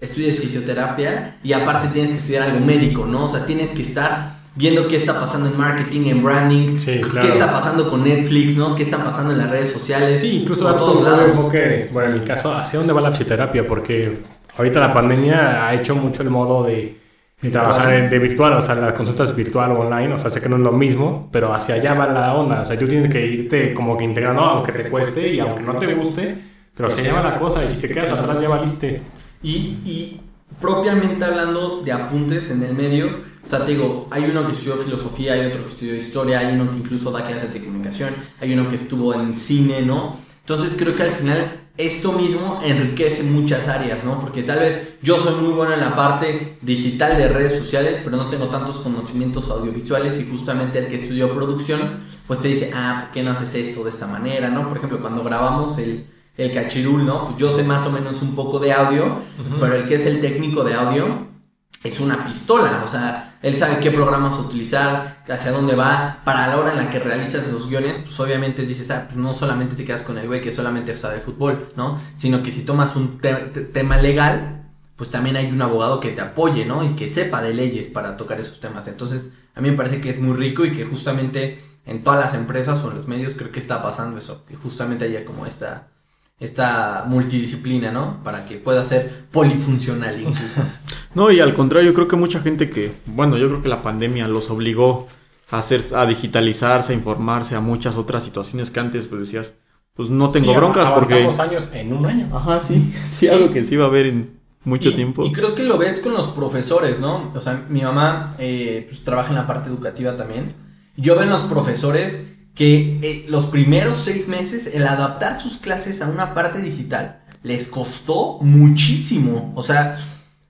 [SPEAKER 4] estudies fisioterapia y aparte tienes que estudiar algo médico, ¿no? O sea, tienes que estar viendo qué está pasando en marketing, en branding,
[SPEAKER 3] Sí,
[SPEAKER 4] qué está pasando con Netflix, ¿no? ¿Qué está pasando en las redes sociales?
[SPEAKER 3] Sí, incluso datos
[SPEAKER 4] todos lados.
[SPEAKER 3] enfoque, bueno, en mi caso, ¿hacia dónde va la fisioterapia? Porque ahorita la pandemia ha hecho mucho el modo de, de trabajar de, de virtual, o sea, las consultas virtual o online, o sea, sé que no es lo mismo, pero hacia allá va la onda, o sea, tú tienes que irte como que integrando, aunque te cueste y aunque no te guste, pero hacia allá va la cosa, y si te quedas atrás ya valiste.
[SPEAKER 4] Y, y propiamente hablando de apuntes en el medio, o sea, te digo, hay uno que estudió filosofía, hay otro que estudió historia, hay uno que incluso da clases de comunicación, hay uno que estuvo en cine, ¿no? Entonces creo que al final esto mismo enriquece muchas áreas, ¿no? Porque tal vez yo soy muy bueno en la parte digital de redes sociales, pero no tengo tantos conocimientos audiovisuales y justamente el que estudió producción, pues te dice, ah, ¿por qué no haces esto de esta manera, ¿no? Por ejemplo, cuando grabamos el, el cachirul, ¿no? Pues yo sé más o menos un poco de audio, pero el que es el técnico de audio es una pistola, o sea, él sabe qué programas utilizar, hacia dónde va, para la hora en la que realizas los guiones, pues obviamente dices, ah, pues no solamente te quedas con el güey que solamente sabe fútbol, ¿no? Sino que si tomas un te- te- tema legal, pues también hay un abogado que te apoye, ¿no? Y que sepa de leyes para tocar esos temas. Entonces, a mí me parece que es muy rico y que justamente en todas las empresas o en los medios creo que está pasando eso, que justamente haya como esta esta multidisciplina, ¿no? Para que pueda ser polifuncional incluso.
[SPEAKER 1] No, y al contrario, yo creo que mucha gente que, bueno, yo creo que la pandemia los obligó a hacer, a digitalizarse, a informarse, a muchas otras situaciones que antes pues decías, pues no tengo
[SPEAKER 3] Sí,
[SPEAKER 1] broncas porque...
[SPEAKER 3] avanzamos años en un año.
[SPEAKER 1] Ajá, sí, sí,
[SPEAKER 4] Sí.
[SPEAKER 1] algo que sí va a haber en mucho
[SPEAKER 4] y,
[SPEAKER 1] tiempo.
[SPEAKER 4] Y creo que lo ves con los profesores, ¿no? O sea, mi mamá eh, pues, trabaja en la parte educativa también. Y Yo veo en los profesores que eh, los primeros seis meses el adaptar sus clases a una parte digital les costó muchísimo. O sea,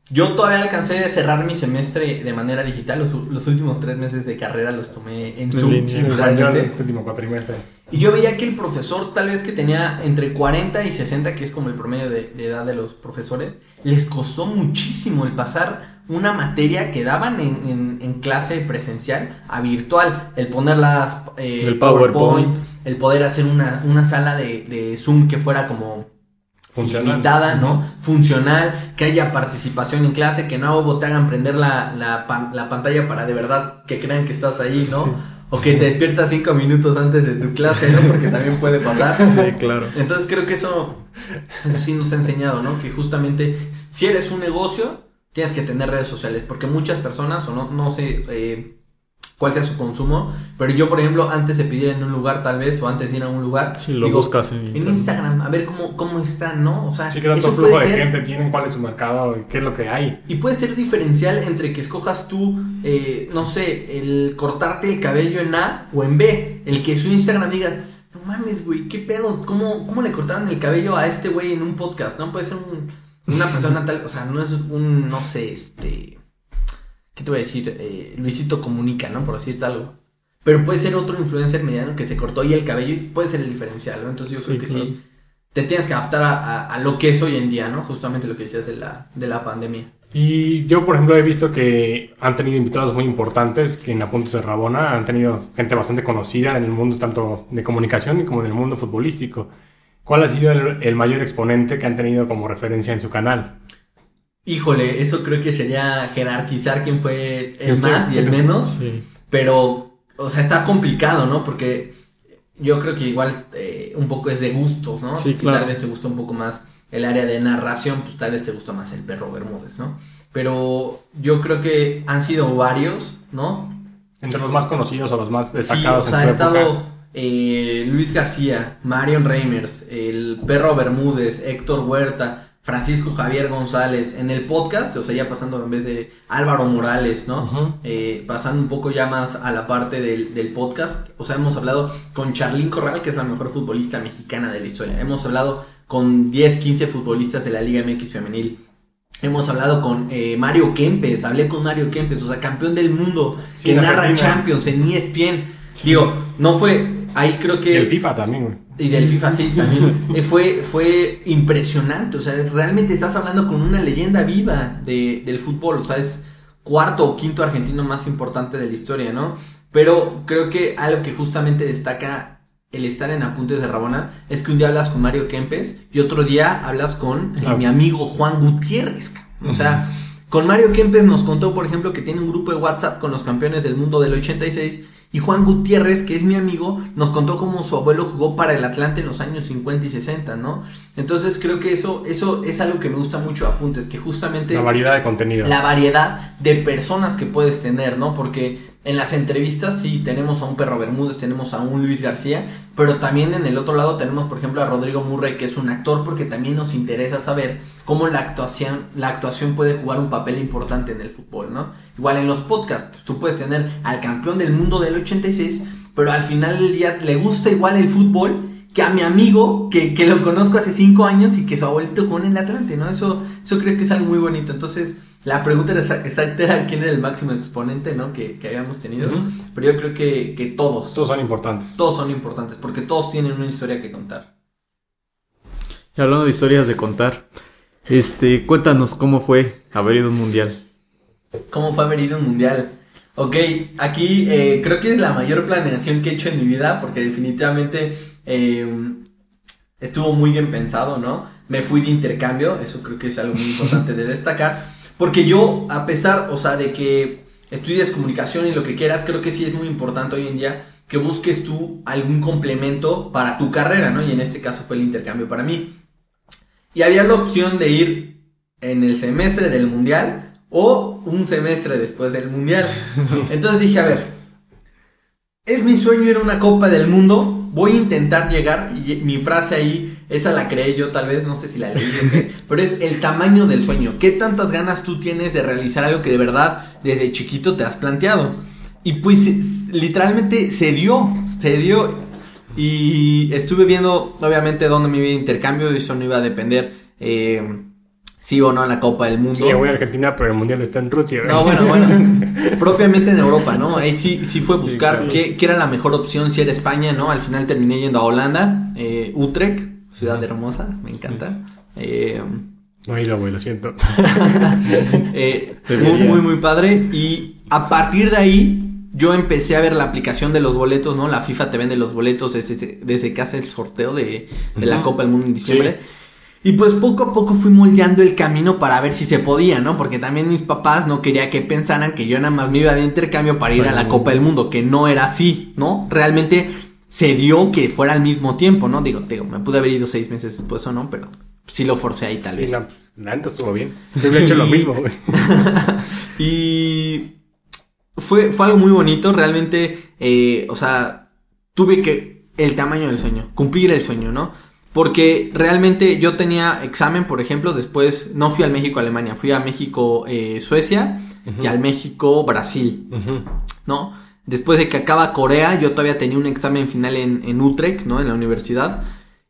[SPEAKER 4] Yo todavía alcancé a cerrar mi semestre de manera digital. Los, los últimos tres meses de carrera los tomé en Zoom.
[SPEAKER 3] Sí, en español, el último cuatrimestre.
[SPEAKER 4] Y yo veía que el profesor, tal vez que tenía entre 40 y 60, que es como el promedio de, de edad de los profesores, les costó muchísimo el pasar una materia que daban en, en, en clase presencial a virtual. El poner las eh,
[SPEAKER 1] El PowerPoint.
[SPEAKER 4] el poder hacer una, una sala de, de Zoom que fuera como
[SPEAKER 3] Funcional.
[SPEAKER 4] limitada, ¿no? Funcional, que haya participación en clase, que no te hagan prender la, la, pan- la pantalla para de verdad que crean que estás ahí, ¿no?
[SPEAKER 3] Sí.
[SPEAKER 4] O que te despiertas cinco minutos antes de tu clase, ¿no? Porque también puede pasar.
[SPEAKER 1] Sí, claro.
[SPEAKER 4] Entonces creo que eso, eso sí nos ha enseñado, ¿no? Que justamente si eres un negocio, tienes que tener redes sociales, porque muchas personas, o no, no sé eh, cuál sea su consumo, pero yo, por ejemplo, antes de pedir en un lugar tal vez, o antes de ir a un lugar,
[SPEAKER 1] Sí, lo
[SPEAKER 4] digo,
[SPEAKER 1] buscas en
[SPEAKER 4] en. Instagram, a ver cómo, cómo están, ¿no? O sea,
[SPEAKER 3] Sí, que tanto flujo
[SPEAKER 4] puede
[SPEAKER 3] de
[SPEAKER 4] ser,
[SPEAKER 3] gente tienen, cuál es su mercado y qué es lo que hay.
[SPEAKER 4] y puede ser diferencial entre que escojas tú, eh, no sé, el cortarte el cabello en A o en B. El que su Instagram digas, no mames, güey, ¿qué pedo? ¿Cómo, ¿Cómo le cortaron el cabello a este güey en un podcast? No puede ser un- una persona tal, o sea, no es un, no sé, este, ¿qué te voy a decir? Eh, Luisito Comunica, ¿no? Por decirte algo. Pero puede ser otro influencer mediano que se cortó ahí el cabello y puede ser el diferencial, ¿no? Entonces yo
[SPEAKER 1] Sí,
[SPEAKER 4] creo que
[SPEAKER 1] claro.
[SPEAKER 4] sí, te tienes que adaptar a, a- a lo que es hoy en día, ¿no? Justamente lo que decías de la, de la pandemia.
[SPEAKER 3] Y yo, por ejemplo, he visto que han tenido invitados muy importantes que en Apuntes de Rabona han tenido gente bastante conocida en el mundo tanto de comunicación como en el mundo futbolístico. ¿Cuál ha sido el, el mayor exponente que han tenido como referencia en su canal?
[SPEAKER 4] Híjole, eso creo que sería jerarquizar quién fue el
[SPEAKER 3] Sí,
[SPEAKER 4] más y el menos.
[SPEAKER 1] Sí.
[SPEAKER 4] Pero, o sea, está complicado, ¿no? Porque yo creo que igual eh, un poco es de gustos, ¿no?
[SPEAKER 1] Sí,
[SPEAKER 4] si
[SPEAKER 1] claro.
[SPEAKER 4] tal vez te gusta un poco más el área de narración, pues tal vez te gusta más el perro Bermúdez, ¿no? Pero yo creo que han sido varios, ¿no?
[SPEAKER 3] Entre los más conocidos o los más
[SPEAKER 4] Sí, o
[SPEAKER 3] destacados
[SPEAKER 4] sea, ha
[SPEAKER 3] en su
[SPEAKER 4] estado
[SPEAKER 3] época.
[SPEAKER 4] eh, Luis García, Marion Reimers, el perro Bermúdez, Héctor Huerta, Francisco Javier González, en el podcast, o sea, ya pasando en vez de Álvaro Morales, ¿no? Eh, pasando un poco ya más a la parte del, del podcast, o sea, hemos hablado con Charlín Corral, que es la mejor futbolista mexicana de la historia. Hemos hablado con 10, 15 futbolistas de la Liga MX femenil. Hemos hablado con eh, Mario Kempes, hablé con Mario Kempes, o sea, campeón del mundo,
[SPEAKER 3] Sí,
[SPEAKER 4] que narra
[SPEAKER 3] Argentina.
[SPEAKER 4] Champions en ESPN. Digo, no fue, ahí creo
[SPEAKER 3] Y
[SPEAKER 4] que...
[SPEAKER 3] el FIFA también.
[SPEAKER 4] Y del FIFA sí, también. Eh, fue, fue impresionante. O sea, realmente estás hablando con una leyenda viva de, del fútbol. O sea, es cuarto o quinto argentino más importante de la historia, ¿no? Pero creo que algo que justamente destaca el estar en Apuntes de Rabona es que un día hablas con Mario Kempes y otro día hablas con
[SPEAKER 3] Claro.
[SPEAKER 4] mi amigo Juan Gutiérrez. O sea, con Mario Kempes nos contó, por ejemplo, que tiene un grupo de WhatsApp con los campeones del mundo del 86 y Juan Gutiérrez, que es mi amigo, nos contó cómo su abuelo jugó para el Atlante en los años 50 y 60, ¿no? Entonces creo que eso, eso es algo que me gusta mucho Apuntes, que justamente
[SPEAKER 3] La variedad de contenido.
[SPEAKER 4] la variedad de personas que puedes tener, ¿no? Porque en las entrevistas sí tenemos a un Perro Bermúdez, tenemos a un Luis García, pero también en el otro lado tenemos, por ejemplo, a Rodrigo Murray, que es un actor, porque también nos interesa saber cómo la actuación, la actuación puede jugar un papel importante en el fútbol, ¿no? Igual en los podcasts, tú puedes tener al campeón del mundo del 86, pero al final del día le gusta igual el fútbol que a mi amigo, que, que lo conozco hace cinco años y que su abuelito jugó en el Atlante, ¿no? Eso, eso creo que es algo muy bonito. Entonces, la pregunta era exa- exacta era quién era el máximo exponente, ¿no? Que, que habíamos tenido. Pero yo creo que, que todos,
[SPEAKER 3] Todos son importantes.
[SPEAKER 4] todos son importantes, porque todos tienen una historia que contar.
[SPEAKER 1] Y hablando de historias de contar, este, cuéntanos cómo fue haber ido a un mundial.
[SPEAKER 4] ¿Cómo fue haber ido a un mundial? Ok, aquí eh, creo que es la mayor planeación que he hecho en mi vida, porque definitivamente eh, estuvo muy bien pensado, ¿no? Me fui de intercambio, eso creo que es algo muy importante de destacar, porque yo, a pesar, o sea, de que estudies comunicación y lo que quieras, creo que sí es muy importante hoy en día que busques tú algún complemento para tu carrera, ¿no? Y en este caso fue el intercambio para mí. Y había la opción de ir en el semestre del mundial o un semestre después del mundial. Entonces dije, a ver, es mi sueño ir a una Copa del Mundo, voy a intentar llegar, y mi frase ahí, esa la creé yo tal vez, no sé si la leí, pero es el tamaño del sueño. ¿Qué tantas ganas tú tienes de realizar algo que de verdad desde chiquito te has planteado? Y pues literalmente se dio, se dio. Y estuve viendo, obviamente, dónde me iba a intercambio. Eso no iba a depender eh, sí o no a la Copa del Mundo.
[SPEAKER 3] Sí, voy a Argentina, pero el mundial está en Rusia.
[SPEAKER 4] No, bueno, bueno. propiamente en Europa, ¿no? Ahí sí, sí fue buscar qué, qué era la mejor opción si era España, ¿no? Al final terminé yendo a Holanda, eh, Utrecht, ciudad hermosa, me encanta. Eh,
[SPEAKER 3] No he ido, güey, lo siento.
[SPEAKER 4] eh, muy, muy, muy padre. Y a partir de ahí, yo empecé a ver la aplicación de los boletos, ¿no? La FIFA te vende los boletos desde, desde que hace el sorteo de, de la. Copa del Mundo en diciembre. Y pues poco a poco fui moldeando el camino para ver si se podía, ¿no? Porque también mis papás no quería que pensaran que yo nada más me iba de intercambio para ir a la Copa del Mundo, que no era así, ¿no? Realmente se dio que fuera al mismo tiempo, ¿no? Digo, digo, me pude haber ido seis meses después o no, pero sí lo forcé ahí tal
[SPEAKER 3] Sí,
[SPEAKER 4] vez.
[SPEAKER 3] no, neta estuvo bien. Yo hubiera hecho lo mismo, güey.
[SPEAKER 4] Y fue, fue algo muy bonito, realmente, eh, o sea, tuve que, el tamaño del sueño, cumplir el sueño, ¿no? Porque realmente yo tenía examen, por ejemplo, después no fui al México-Alemania, fui a México-Suecia y al México-Brasil. ¿no? Después de que acaba Corea, yo todavía tenía un examen final en, en Utrecht, ¿no? En la universidad.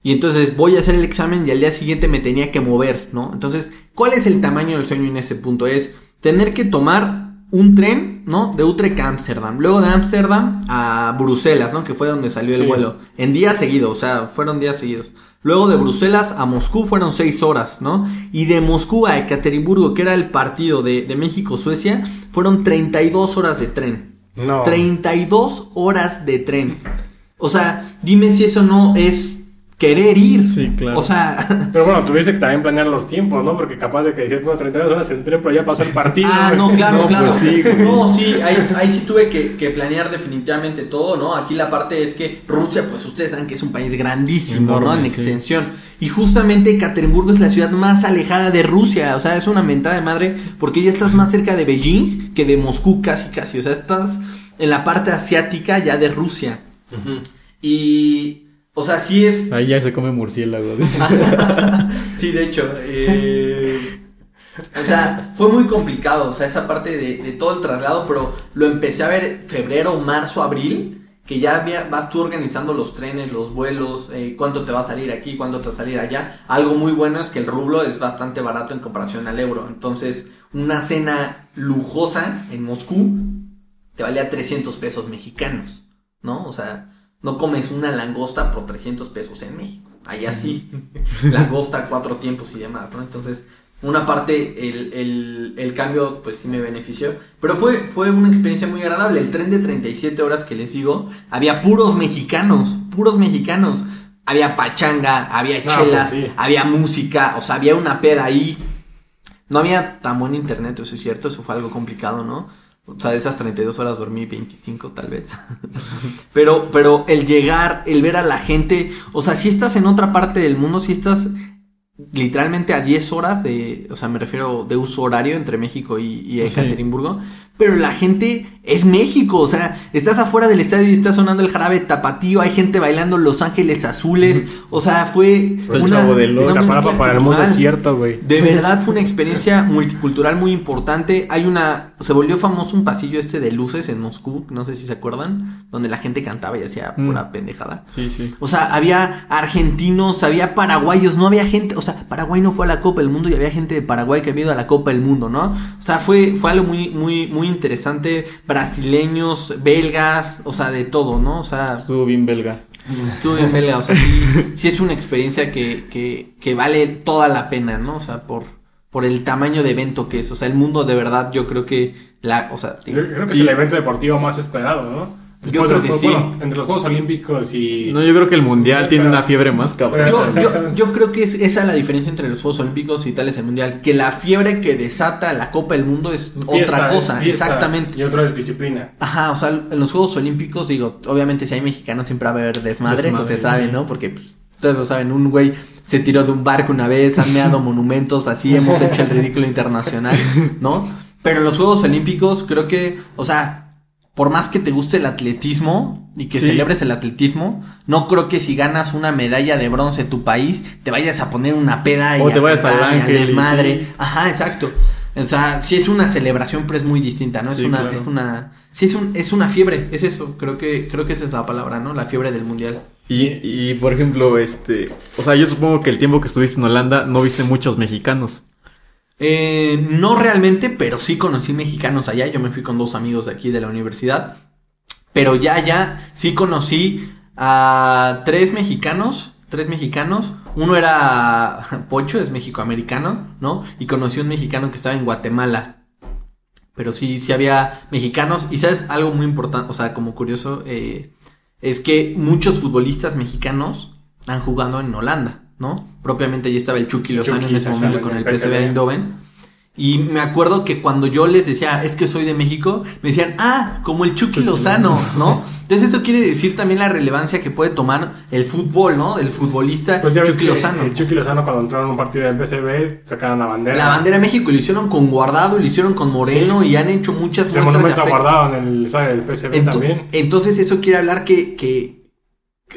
[SPEAKER 4] Y entonces voy a hacer el examen y al día siguiente me tenía que mover, ¿no? Entonces, ¿cuál es el tamaño del sueño en ese punto? Es tener que tomar un tren, ¿no? De Utrecht a Ámsterdam. Luego de Ámsterdam a Bruselas, ¿no? Que fue donde salió el
[SPEAKER 3] Sí.
[SPEAKER 4] vuelo. En días seguidos, o sea, fueron días seguidos. Luego de Bruselas a Moscú fueron seis horas, ¿no? Y de Moscú a Ekaterimburgo, que era el partido de, de México-Suecia, fueron 32 horas de tren.
[SPEAKER 3] No.
[SPEAKER 4] 32 horas de tren. O sea, dime si eso no es querer ir.
[SPEAKER 1] Sí, claro.
[SPEAKER 4] O sea,
[SPEAKER 3] Pero bueno, tuviste que también planear los tiempos, ¿no? Porque capaz de que decías, bueno, 32 horas en tren, pero ya pasó el partido.
[SPEAKER 4] ah, no, claro,
[SPEAKER 1] No,
[SPEAKER 4] claro.
[SPEAKER 1] pues sí,
[SPEAKER 4] no, sí, ahí, ahí sí tuve que, que planear definitivamente todo, ¿no? Aquí la parte es que Rusia, pues ustedes saben que es un país grandísimo, ¿no? En
[SPEAKER 1] sí.
[SPEAKER 4] extensión. Y justamente Ekaterimburgo es la ciudad más alejada de Rusia. O sea, es una mentada de madre porque ya estás más cerca de Beijing que de Moscú, casi, casi. O sea, estás en la parte asiática ya de Rusia.
[SPEAKER 3] Ujú.
[SPEAKER 4] Y, o sea, sí es
[SPEAKER 1] Ahí ya se come murciélago.
[SPEAKER 4] sí, de hecho. eh, o sea, fue muy complicado, o sea, esa parte de, de todo el traslado, pero lo empecé a ver febrero, marzo, abril, que ya había- vas tú organizando los trenes, los vuelos, eh, cuánto te va a salir aquí, cuánto te va a salir allá. Algo muy bueno es que el rublo es bastante barato en comparación al euro. Entonces, una cena lujosa en Moscú te valía 300 pesos mexicanos, ¿no? O sea, no comes una langosta por 300 pesos en México. Allá sí, langosta cuatro tiempos y demás, ¿no? Entonces, una parte, el, el, el cambio, pues sí me benefició. Pero fue, fue una experiencia muy agradable. El tren de 37 horas que les digo, había puros mexicanos, puros mexicanos. Había pachanga, había
[SPEAKER 3] No,
[SPEAKER 4] chelas,
[SPEAKER 3] pues sí.
[SPEAKER 4] había música, o sea, había una peda ahí. No había tan buen internet, eso es cierto, eso fue algo complicado, ¿no? O sea, de esas 32 horas dormí 25 tal vez. pero, pero el llegar, el ver a la gente, o sea, si estás en otra parte del mundo, si estás literalmente a 10 horas de, o sea, me refiero de uso horario entre México y, y Ekaterimburgo, pero la gente es México, o sea, estás afuera del estadio y está sonando el jarabe tapatío, hay gente bailando Los Ángeles Azules, o sea, fue
[SPEAKER 1] Está el Chavo del Ocho.
[SPEAKER 4] una
[SPEAKER 3] Iztapalapa
[SPEAKER 4] mezcla
[SPEAKER 3] para el mundo cierto, güey.
[SPEAKER 4] De verdad fue una experiencia multicultural muy importante. Hay una. Se volvió famoso un pasillo este de luces en Moscú, no sé si se acuerdan, donde la gente cantaba y hacía
[SPEAKER 1] Mm.
[SPEAKER 4] pura pendejada.
[SPEAKER 1] Sí, sí.
[SPEAKER 4] O sea, había argentinos, había paraguayos, no había gente. O sea, Paraguay no fue a la Copa del Mundo y había gente de Paraguay que había ido a la Copa del Mundo, ¿no? O sea, fue, fue algo muy, muy, muy interesante. Brasileños, belgas, o sea, de todo, ¿no? O sea,
[SPEAKER 1] Estuvo bien belga.
[SPEAKER 4] Estuvo bien belga, o sea, sí, sí es una experiencia que, que, que vale toda la pena, ¿no? O sea, por, por el tamaño de evento que es. O sea, el mundo de verdad, yo creo que la, o sea,
[SPEAKER 3] Yo creo que es el evento deportivo más esperado, ¿no?
[SPEAKER 4] Yo creo que
[SPEAKER 3] Juegos-
[SPEAKER 4] sí.
[SPEAKER 3] bueno, entre los Juegos Olímpicos y...
[SPEAKER 1] No, yo creo que el mundial tiene
[SPEAKER 3] Pero-
[SPEAKER 1] una fiebre más cabrón.
[SPEAKER 4] Yo, yo,
[SPEAKER 3] Exactamente.
[SPEAKER 4] yo creo que es esa la diferencia entre los Juegos Olímpicos y tales el Mundial, que la fiebre que desata la Copa del Mundo es
[SPEAKER 3] Fiesta,
[SPEAKER 4] otra cosa,
[SPEAKER 3] fiesta,
[SPEAKER 4] exactamente.
[SPEAKER 3] Y otra es disciplina.
[SPEAKER 4] Ajá, o sea, en los Juegos Olímpicos, digo, obviamente si hay mexicanos siempre va a haber desmadres,
[SPEAKER 1] Desmadre,
[SPEAKER 4] eso se sabe. ¿no? Porque pues, ustedes lo saben, un güey se tiró de un barco una vez, han meado monumentos, así hemos hecho el ridículo internacional, ¿no? Pero en los Juegos Olímpicos creo que, o sea, por más que te guste el atletismo y que
[SPEAKER 1] Sí.
[SPEAKER 4] celebres el atletismo, no creo que si ganas una medalla de bronce en tu país, te vayas a poner una peda y
[SPEAKER 1] O te
[SPEAKER 4] a
[SPEAKER 1] vayas al Ángel
[SPEAKER 4] desmadre. Ajá, exacto. O sea, sí es una celebración, pero es muy distinta, ¿no? Es una,
[SPEAKER 1] claro.
[SPEAKER 4] es una, sí es un, es una fiebre, es eso. Creo que, creo que esa es la palabra, ¿no? La fiebre del mundial.
[SPEAKER 1] Y, y, por ejemplo, este. O sea, yo supongo que el tiempo que estuviste en Holanda no viste muchos mexicanos.
[SPEAKER 4] Eh, no realmente, pero sí conocí mexicanos allá. Yo me fui con dos amigos de aquí de la universidad. Pero ya, ya, sí conocí a tres mexicanos. Tres mexicanos. Uno era Pocho, es mexicoamericano, ¿no? Y conocí a un mexicano que estaba en Guatemala. Pero sí, sí había mexicanos. Y sabes, algo muy importante, o sea, como curioso, eh, es que muchos futbolistas mexicanos han jugado en Holanda, ¿no? Propiamente allí estaba el Chucky Lozano
[SPEAKER 2] Chucky,
[SPEAKER 4] en ese momento con el PSV Eindhoven. Y me acuerdo que cuando yo les decía, es que soy de México, me decían, ah, como el Chucky Lozano, ¿no? Entonces eso quiere decir también la relevancia que puede tomar el fútbol, ¿no? Del futbolista
[SPEAKER 2] Pues
[SPEAKER 4] Chucky Lozano.
[SPEAKER 2] El Chucky Lozano cuando entraron en un partido del PSV sacaron la bandera.
[SPEAKER 4] La bandera de México lo hicieron con Guardado, lo hicieron con Moreno y han hecho muchas
[SPEAKER 2] El
[SPEAKER 4] muestras de
[SPEAKER 2] monumento
[SPEAKER 4] afecto.
[SPEAKER 2] guardado en el estadio del PSV
[SPEAKER 4] Ento-
[SPEAKER 2] también.
[SPEAKER 4] Entonces eso quiere hablar que, que,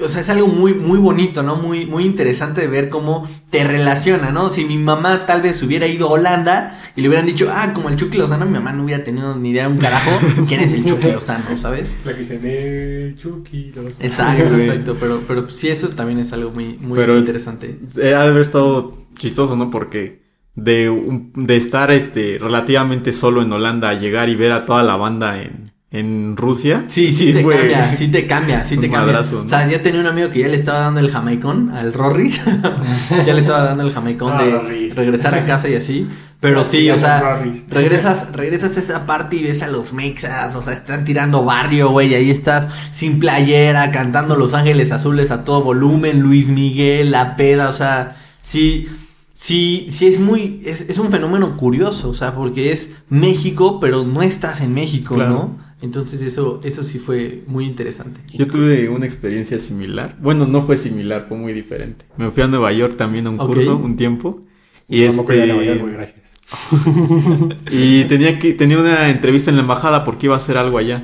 [SPEAKER 4] o sea, es algo muy, muy bonito, ¿no? Muy, muy interesante de ver cómo te relaciona, ¿no? Si mi mamá tal vez hubiera ido a Holanda y le hubieran dicho, ah, como el Chucky Lozano, mi mamá no hubiera tenido ni idea de un carajo quién es el Chucky Lozano, ¿sabes?
[SPEAKER 2] La que dicen, el Chucky Lozano.
[SPEAKER 4] Exacto, exacto, pero, pero sí, eso también es algo muy, muy
[SPEAKER 1] Pero-
[SPEAKER 4] interesante.
[SPEAKER 1] Eh, ha de haber estado chistoso, ¿no? Porque de, de estar este relativamente solo en Holanda a llegar y ver a toda la banda en, en Rusia.
[SPEAKER 4] Sí, sí, te
[SPEAKER 1] fue
[SPEAKER 4] cambia, sí te cambia, sí
[SPEAKER 1] un
[SPEAKER 4] te cambia.
[SPEAKER 1] madrazo, ¿no?
[SPEAKER 4] O sea, yo tenía un amigo que ya le estaba dando el jamaicón al Rorris. ya le estaba dando el jamaicón de
[SPEAKER 2] Rorris.
[SPEAKER 4] regresar a casa y así. Pero sí,
[SPEAKER 2] sí,
[SPEAKER 4] o sea, regresas, regresas a esa parte y ves a los mexas, o sea, están tirando barrio, güey, y ahí estás sin playera, cantando Los Ángeles Azules a todo volumen, Luis Miguel, La Peda, o sea, sí, sí, sí es muy, es, es un fenómeno curioso, o sea, porque es México, pero no estás en México,
[SPEAKER 1] Claro.
[SPEAKER 4] ¿no? Entonces eso, eso sí fue muy interesante.
[SPEAKER 1] Yo tuve una experiencia similar. Bueno, no fue similar, fue muy diferente. Me fui a Nueva York también a un curso, un tiempo. Y
[SPEAKER 2] iba a Nueva York,
[SPEAKER 1] este
[SPEAKER 2] güey, gracias.
[SPEAKER 1] y tenía que tenía una entrevista en la embajada porque iba a hacer algo allá.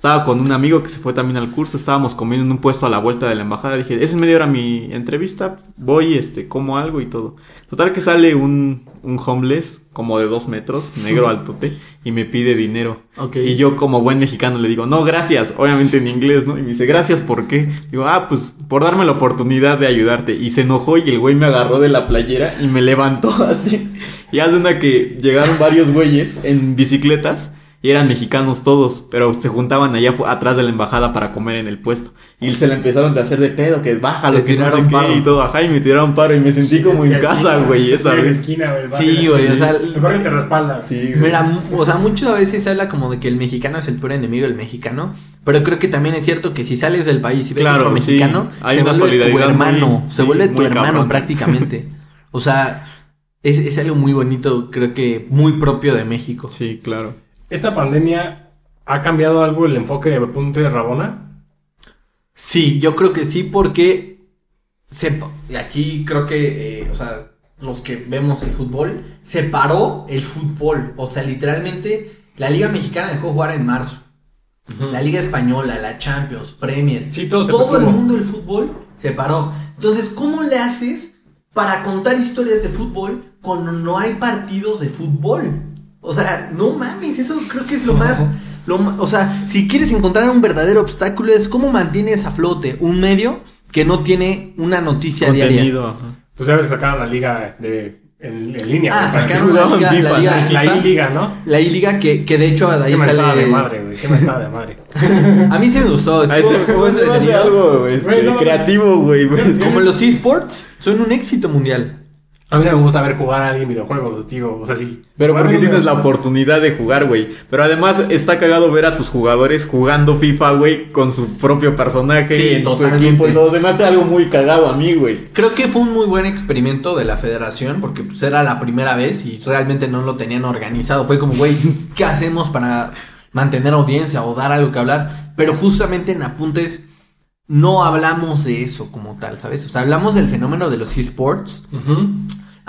[SPEAKER 1] Estaba con un amigo que se fue también al curso, estábamos comiendo en un puesto a la vuelta de la embajada. Dije, es media hora mi entrevista, voy, este, como algo y todo. Total que sale un, un homeless, como de dos metros, negro altote, y me pide dinero. Y yo como buen mexicano le digo, no, gracias, obviamente en inglés, ¿no? Y me dice, gracias, ¿por qué? Digo, ah, pues por darme la oportunidad de ayudarte. Y se enojó y el güey me agarró de la playera y me levantó así. Y hace una que llegaron varios güeyes en bicicletas y eran mexicanos todos, pero se juntaban allá atrás de la embajada para comer en el puesto. Y se la empezaron a hacer de pedo, que bájalo,
[SPEAKER 4] Le
[SPEAKER 1] que no sé
[SPEAKER 4] tiraron
[SPEAKER 1] qué,
[SPEAKER 4] paro.
[SPEAKER 1] y todo. Ajá, y me tiraron paro y me sentí como en casa, güey, esa
[SPEAKER 2] En la
[SPEAKER 1] vez.
[SPEAKER 2] esquina, güey, el
[SPEAKER 4] Sí, güey, o sea,
[SPEAKER 2] El te respalda.
[SPEAKER 1] Sí.
[SPEAKER 4] Mira, o sea, muchas veces se habla como de que el mexicano es el peor enemigo del mexicano, pero creo que también es cierto que si sales del país y ves
[SPEAKER 1] Claro,
[SPEAKER 4] otro
[SPEAKER 1] sí.
[SPEAKER 4] mexicano,
[SPEAKER 1] Hay
[SPEAKER 4] se
[SPEAKER 1] una
[SPEAKER 4] vuelve tu
[SPEAKER 1] solidaridad
[SPEAKER 4] hermano,
[SPEAKER 1] muy-
[SPEAKER 4] se vuelve tu hermano
[SPEAKER 1] cabrón.
[SPEAKER 4] prácticamente. O sea, es, es algo muy bonito, creo que muy propio de México.
[SPEAKER 1] Sí, claro.
[SPEAKER 2] ¿Esta pandemia ha cambiado algo el enfoque de Punto de Rabona?
[SPEAKER 4] Sí, yo creo que sí, porque se, y aquí creo que, eh, o sea, los que vemos el fútbol, se paró el fútbol. O sea, literalmente, la Liga Mexicana dejó jugar en marzo. La Liga Española, la Champions, Premier.
[SPEAKER 2] Sí, todo
[SPEAKER 4] todo el mundo del fútbol se paró. Entonces, ¿cómo le haces para contar historias de fútbol cuando no hay partidos de fútbol? O sea, no mames, eso creo que es lo más... Lo, o sea, si quieres encontrar un verdadero obstáculo es cómo mantienes a flote un medio que no tiene una noticia diaria.
[SPEAKER 1] Contenido, ajá.
[SPEAKER 2] Pues ya ves que sacaron la liga de, en, en línea.
[SPEAKER 4] Ah, sacaron la liga, la liga
[SPEAKER 2] la. I-Liga, ¿no?
[SPEAKER 4] La I-Liga que, que de hecho de ahí
[SPEAKER 2] Qué
[SPEAKER 4] sale...
[SPEAKER 2] de madre, güey. Qué mentada de madre.
[SPEAKER 4] A mí sí me gustó. Estuvo-
[SPEAKER 1] ese-
[SPEAKER 4] estuvo
[SPEAKER 1] ¿cómo se algo este,
[SPEAKER 2] Güey, no,
[SPEAKER 1] creativo, güey.
[SPEAKER 4] Como los esports son un éxito mundial.
[SPEAKER 2] A mí no me gusta ver jugar a alguien videojuegos, digo. O sea, sí.
[SPEAKER 1] Pero porque tienes la oportunidad de jugar, güey. Pero además está cagado ver a tus jugadores jugando FIFA, güey, con su propio personaje
[SPEAKER 4] Sí,
[SPEAKER 1] en su
[SPEAKER 4] totalmente.
[SPEAKER 1] equipo y todo. Se me hace algo muy cagado a mí, güey.
[SPEAKER 4] Creo que fue un muy buen experimento de la federación porque pues, era la primera vez y realmente no lo tenían organizado. Fue como, güey, ¿qué hacemos para mantener audiencia o dar algo que hablar? Pero justamente en Apuntes no hablamos de eso como tal, ¿sabes? O sea, hablamos del fenómeno de los esports.
[SPEAKER 2] Ujú.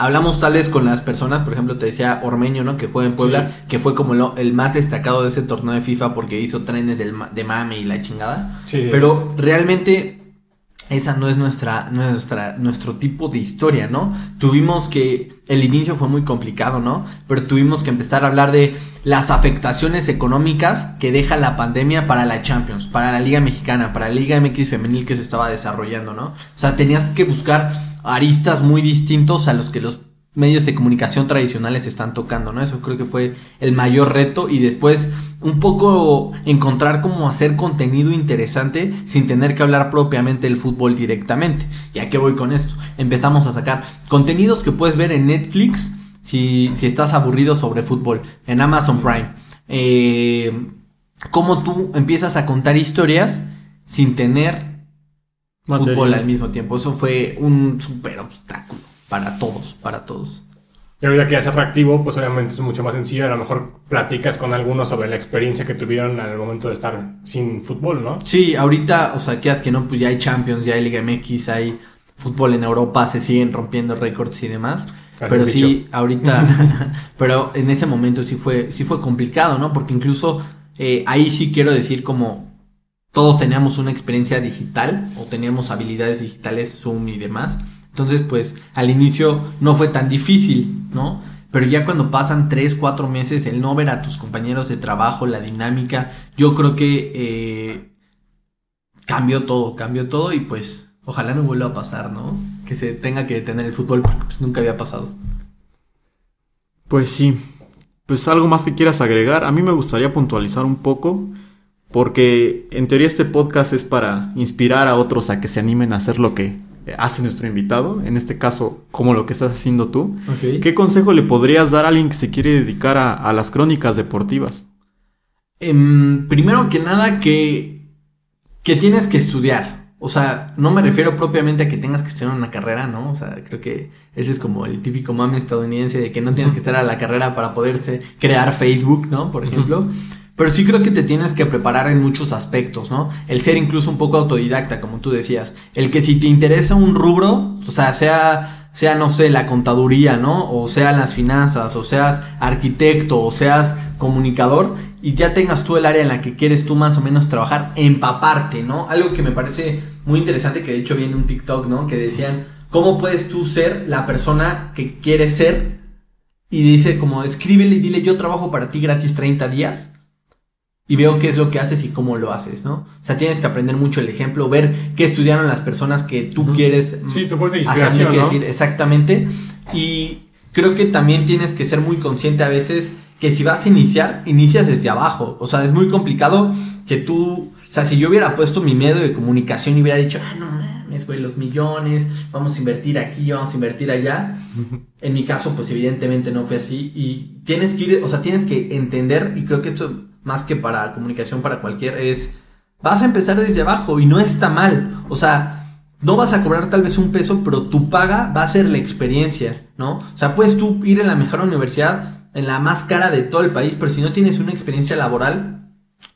[SPEAKER 4] Hablamos tal vez con las personas, por ejemplo, te decía Ormeño, ¿no? Que juega en Puebla, que fue como lo- el más destacado de ese torneo de FIFA porque hizo trenes del de mame y la chingada.
[SPEAKER 2] Sí, sí.
[SPEAKER 4] Pero realmente esa no es nuestra, nuestra, nuestro tipo de historia, ¿no? Tuvimos que, el inicio fue muy complicado, ¿no? Pero tuvimos que empezar a hablar de las afectaciones económicas que deja la pandemia para la Champions, para la Liga Mexicana, para la Liga MX femenil que se estaba desarrollando, ¿no? O sea, tenías que buscar aristas muy distintos a los que los medios de comunicación tradicionales están tocando, ¿no? Eso creo que fue el mayor reto y después un poco encontrar cómo hacer contenido interesante sin tener que hablar propiamente del fútbol directamente. ¿Y a qué voy con esto? Empezamos a sacar contenidos que puedes ver en Netflix si, si estás aburrido sobre fútbol, en Amazon Prime. Eh, cómo tú empiezas a contar historias sin tener fútbol al mismo tiempo. Eso fue un súper obstáculo para todos, para todos.
[SPEAKER 3] Y ahorita que ya es atractivo, pues obviamente es mucho más sencillo. A lo mejor platicas con algunos sobre la experiencia que tuvieron al momento de estar sin fútbol, ¿no?
[SPEAKER 4] Sí, ahorita, o sea, quieras que no, pues ya hay Champions, ya hay Liga MX, hay fútbol en Europa, se siguen rompiendo récords y demás. pero sí, ahorita, pero en ese momento sí fue, sí fue complicado, ¿no? Porque incluso eh, ahí sí quiero decir como todos teníamos una experiencia digital o teníamos habilidades digitales, Zoom y demás. Entonces, pues al inicio no fue tan difícil, ¿no? Pero ya cuando pasan 3, 4 meses, el no ver a tus compañeros de trabajo, la dinámica, yo creo que eh, cambió todo, cambió todo y pues ojalá no vuelva a pasar, ¿no? Que se tenga que detener el fútbol porque pues, nunca había pasado.
[SPEAKER 1] Pues sí, pues algo más que quieras agregar, a mí me gustaría puntualizar un poco porque en teoría este podcast es para inspirar a otros a que se animen a hacer lo que hace nuestro invitado, en este caso como lo que estás haciendo tú. ¿Qué consejo le podrías dar a alguien que se quiere dedicar a, las crónicas deportivas?
[SPEAKER 4] Em, primero que nada que, que tienes que estudiar. O sea, no me refiero propiamente a que tengas que estudiar una carrera, ¿no? O sea, creo que ese es como el típico mame estadounidense de que no tienes que estar a la carrera para poderse crear Facebook, ¿no? Por ejemplo. Pero sí creo que te tienes que preparar en muchos aspectos, ¿no? El ser incluso un poco autodidacta, como tú decías. El que si te interesa un rubro, o sea, sea, sea, no sé, la contaduría, ¿no? O sea, las finanzas, o seas arquitecto, o seas comunicador, y ya tengas tú el área en la que quieres tú más o menos trabajar, empaparte, ¿no? Algo que me parece muy interesante, que de hecho viene un TikTok, ¿no? Que decían, ¿cómo puedes tú ser la persona que quieres ser? Y dice como, escríbele y dile, yo trabajo para ti gratis 30 días y veo qué es lo que haces y cómo lo haces, ¿no? O sea, tienes que aprender mucho el ejemplo, ver qué estudiaron las personas que tú quieres
[SPEAKER 3] sí, de inspiración,
[SPEAKER 4] ¿no? decir exactamente. Y creo que también tienes que ser muy consciente a veces que si vas a iniciar, inicias desde abajo. O sea, es muy complicado que tú, o sea, si yo hubiera puesto mi miedo de comunicación y hubiera dicho, ah, no mames, güey, los millones, vamos a invertir aquí, vamos a invertir allá. En mi caso, pues evidentemente no fue así. Y tienes que ir, o sea, tienes que entender, y creo que esto más que para comunicación para cualquier, es vas a empezar desde abajo y no está mal. O sea, no vas a cobrar tal vez un peso, pero tu paga va a ser la experiencia, ¿no? O sea, puedes tú ir en la mejor universidad, en la más cara de todo el país, pero si no tienes una experiencia laboral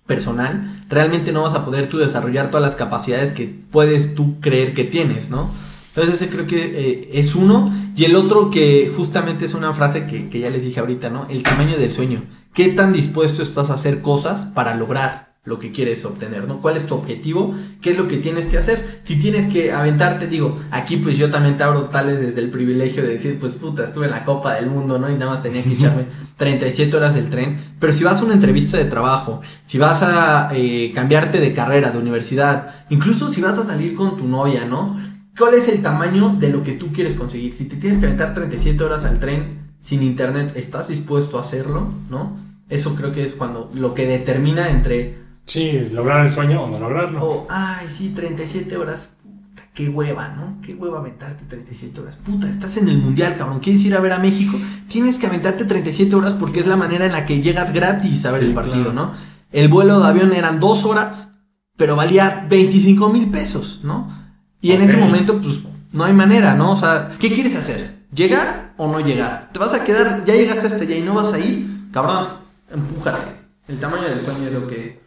[SPEAKER 4] personal, realmente no vas a poder tú desarrollar todas las capacidades que puedes tú creer que tienes, ¿no? Entonces ese creo que eh, es uno. Y el otro que justamente es una frase que, que ya les dije ahorita, ¿no? El tamaño del sueño qué tan dispuesto estás a hacer cosas para lograr lo que quieres obtener, ¿no? ¿Cuál es tu objetivo? ¿Qué es lo que tienes que hacer? Si tienes que aventarte, digo, aquí pues yo también te abro tales desde el privilegio de decir, pues puta, estuve en la Copa del Mundo, ¿no? Y nada más tenía que echarme 37 horas del tren. Pero si vas a una entrevista de trabajo, si vas a eh, cambiarte de carrera, de universidad, incluso si vas a salir con tu novia, ¿no? ¿Cuál es el tamaño de lo que tú quieres conseguir? Si te tienes que aventar 37 horas al tren sin internet, ¿estás dispuesto a hacerlo? ¿No? Eso creo que es cuando lo que determina entre...
[SPEAKER 3] Sí, lograr el sueño o no lograrlo.
[SPEAKER 4] O, ay, sí, 37 horas. Puta, qué hueva, ¿no? Qué hueva aventarte 37 horas. Puta, estás en el mundial, cabrón. ¿Quieres ir a ver a México? Tienes que aventarte 37 horas porque es la manera en la que llegas gratis a ver el partido, ¿no? El vuelo de avión eran dos horas, pero valía 25 mil pesos, ¿no? Y en ese momento, pues, no hay manera, ¿no? O sea, ¿qué quieres hacer? ¿Llegar o no llegar? ¿Te vas a quedar, ya llegaste hasta allá y no vas a ir? Cabrón, empújate. El tamaño del sueño es lo que,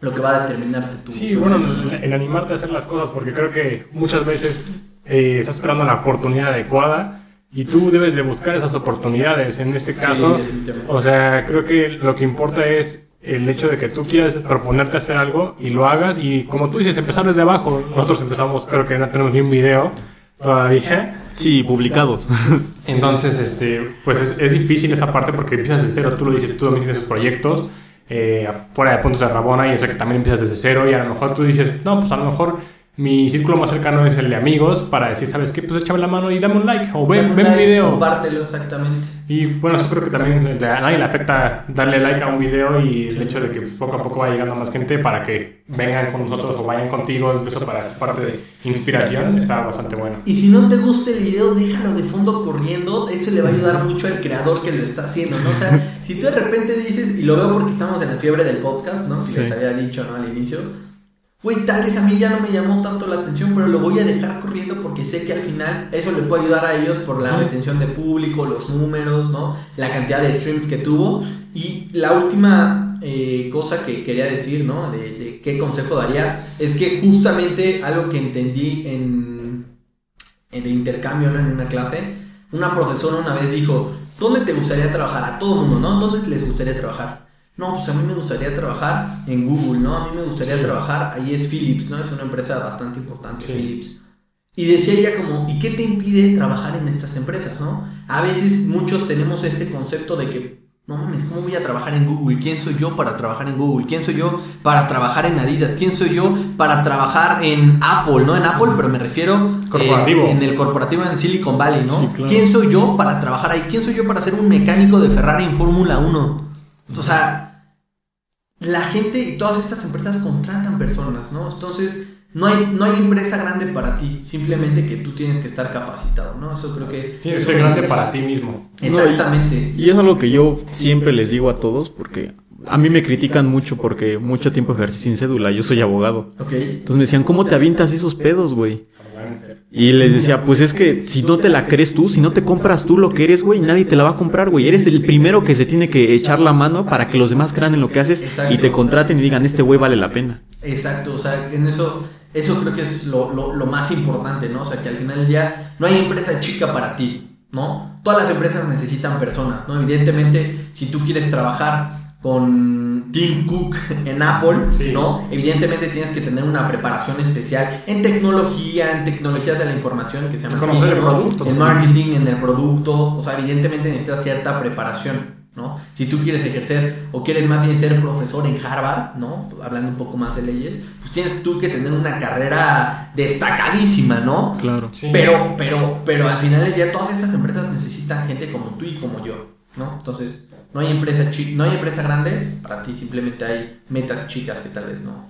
[SPEAKER 4] lo que va a determinarte tu.
[SPEAKER 3] Sí, bueno, el, animarte a hacer las cosas, porque creo que muchas veces eh, estás esperando la oportunidad adecuada y tú debes de buscar esas oportunidades. En este caso, o sea, creo que lo que importa es el hecho de que tú quieras proponerte hacer algo y lo hagas y como tú dices, empezar desde abajo. Nosotros empezamos, creo que no tenemos ni un video todavía.
[SPEAKER 1] Sí, publicados.
[SPEAKER 3] Entonces, este, pues es, difícil esa parte porque empiezas desde cero, tú lo dices, tú también tienes esos proyectos, eh, fuera de puntos de Rabona, y o sea que también empiezas desde cero y a lo mejor tú dices, no, pues a lo mejor mi círculo más cercano es el de amigos para decir, ¿sabes qué? Pues échame la mano y dame un like o ven,
[SPEAKER 4] un
[SPEAKER 3] ven
[SPEAKER 4] like,
[SPEAKER 3] video.
[SPEAKER 4] Compártelo exactamente.
[SPEAKER 3] Y bueno, yo creo que también a nadie le afecta darle like a un video y el hecho de que pues, poco a poco va llegando más gente para que vengan con nosotros o vayan contigo, incluso para ser parte de inspiración, está bastante bueno.
[SPEAKER 4] Y si no te gusta el video, déjalo de fondo corriendo. Eso le va a ayudar mucho al creador que lo está haciendo, ¿no? O sea, si tú de repente dices, y lo veo porque estamos en la fiebre del podcast, ¿no? Si
[SPEAKER 1] Sí.
[SPEAKER 4] les había dicho, ¿no? Al inicio. Güey, tal vez a mí ya no me llamó tanto la atención, pero lo voy a dejar corriendo porque sé que al final eso le puede ayudar a ellos por la retención de público, los números, ¿no? La cantidad de streams que tuvo. Y la última eh, cosa que quería decir, ¿no? De, de qué consejo daría, es que justamente algo que entendí en, en- de intercambio ¿no? en una clase, una profesora una vez dijo, ¿dónde te gustaría trabajar? A todo mundo, ¿no? ¿Dónde les gustaría trabajar? No, pues a mí me gustaría trabajar en Google, ¿no? A mí me gustaría
[SPEAKER 3] Sí.
[SPEAKER 4] trabajar, ahí es Philips, ¿no? Es una empresa bastante importante,
[SPEAKER 3] Sí.
[SPEAKER 4] Philips. Y decía ella como, ¿y qué te impide trabajar en estas empresas, no? A veces muchos tenemos este concepto de que, no mames, ¿cómo voy a trabajar en Google? ¿Quién soy yo para trabajar en Google? ¿Quién soy yo para trabajar en Adidas? ¿Quién soy yo para trabajar en Apple? No en Apple, pero me refiero eh,
[SPEAKER 3] Corporativo.
[SPEAKER 4] en el corporativo en Silicon Valley, ¿no?
[SPEAKER 1] Sí, claro.
[SPEAKER 4] ¿Quién soy yo para trabajar ahí? ¿Quién soy yo para ser un mecánico de Ferrari en Fórmula 1? O sea, la gente y todas estas empresas contratan personas, ¿no? Entonces, no hay, no hay empresa grande para ti, simplemente que tú tienes que estar capacitado, ¿no? Eso creo que...
[SPEAKER 3] Tienes que ser grande para ti mismo.
[SPEAKER 4] Exactamente.
[SPEAKER 1] Y es algo que yo siempre les digo a todos porque a mí me critican mucho porque mucho tiempo ejercí sin cédula, yo soy abogado.
[SPEAKER 4] Ok.
[SPEAKER 1] Entonces me decían, ¿cómo te avientas esos pedos, güey? Y les decía, pues es que si no te la crees tú, si no te compras tú lo que eres, güey, nadie te la va a comprar, güey. Eres el primero que se tiene que echar la mano para que los demás crean en lo que haces
[SPEAKER 4] Exacto.
[SPEAKER 1] y te contraten y digan, este güey vale la pena.
[SPEAKER 4] Exacto, o sea, en eso, eso creo que es lo, lo- lo más importante, ¿no? O sea, que al final del día no hay empresa chica para ti, ¿no? Todas las empresas necesitan personas, ¿no? Evidentemente, si tú quieres trabajar con Tim Cook en Apple,
[SPEAKER 3] Sí.
[SPEAKER 4] ¿no? Evidentemente tienes que tener una preparación especial en tecnología, en tecnologías de la información que se llama
[SPEAKER 3] conocer el producto,
[SPEAKER 4] en
[SPEAKER 3] sí.
[SPEAKER 4] marketing, en el producto, o sea, evidentemente necesitas cierta preparación, ¿no? Si tú quieres ejercer o quieres más bien ser profesor en Harvard, ¿no? Hablando un poco más de leyes, pues tienes tú que tener una carrera destacadísima, ¿no?
[SPEAKER 1] Claro.
[SPEAKER 3] Sí.
[SPEAKER 4] Pero, pero, pero al final del día todas estas empresas necesitan gente como tú y como yo, ¿no? Entonces, no hay empresa no hay empresa grande para ti, simplemente hay metas chicas que tal vez no,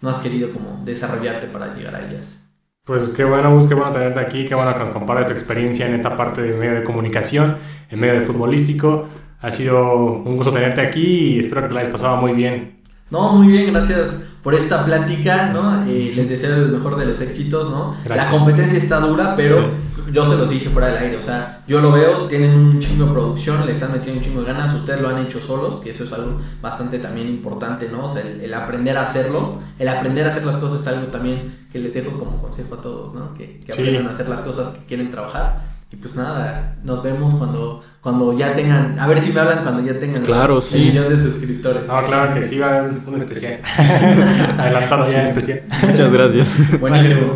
[SPEAKER 4] no has querido como desarrollarte para llegar a ellas.
[SPEAKER 3] Pues qué bueno, Gus, qué bueno tenerte aquí, qué bueno que nos compartas tu experiencia en esta parte de medio de comunicación, en medio de futbolístico. Ha sido un gusto tenerte aquí y espero que te la hayas pasado muy bien.
[SPEAKER 4] No, muy bien, gracias por esta plática, ¿no? Eh, les deseo el mejor de los éxitos, ¿no?
[SPEAKER 3] Gracias.
[SPEAKER 4] La competencia está dura, pero yo se los dije fuera del aire, o sea, yo lo veo, tienen un chingo de producción, le están metiendo un chingo de ganas, ustedes lo han hecho solos, que eso es algo bastante también importante, ¿no? O sea, el, el aprender a hacerlo, el aprender a hacer las cosas es algo también que les dejo como consejo a todos, ¿no? Que, que
[SPEAKER 3] Sí.
[SPEAKER 4] aprendan a hacer las cosas que quieren trabajar. Y pues nada, nos vemos cuando, cuando ya tengan, a ver si me hablan cuando ya tengan
[SPEAKER 1] Claro,
[SPEAKER 4] el
[SPEAKER 1] sí.
[SPEAKER 4] millón de suscriptores.
[SPEAKER 3] No, claro que sí, va a haber un especial. Adelantado ya especial.
[SPEAKER 1] Muchas gracias.
[SPEAKER 4] Buenísimo.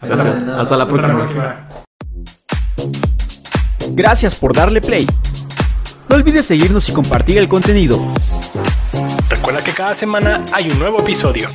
[SPEAKER 3] Hasta.
[SPEAKER 1] Hasta la
[SPEAKER 3] Hasta la
[SPEAKER 1] próxima.
[SPEAKER 3] próxima.
[SPEAKER 1] Gracias por darle play. No olvides seguirnos y compartir el contenido.
[SPEAKER 3] Recuerda que cada semana hay un nuevo episodio.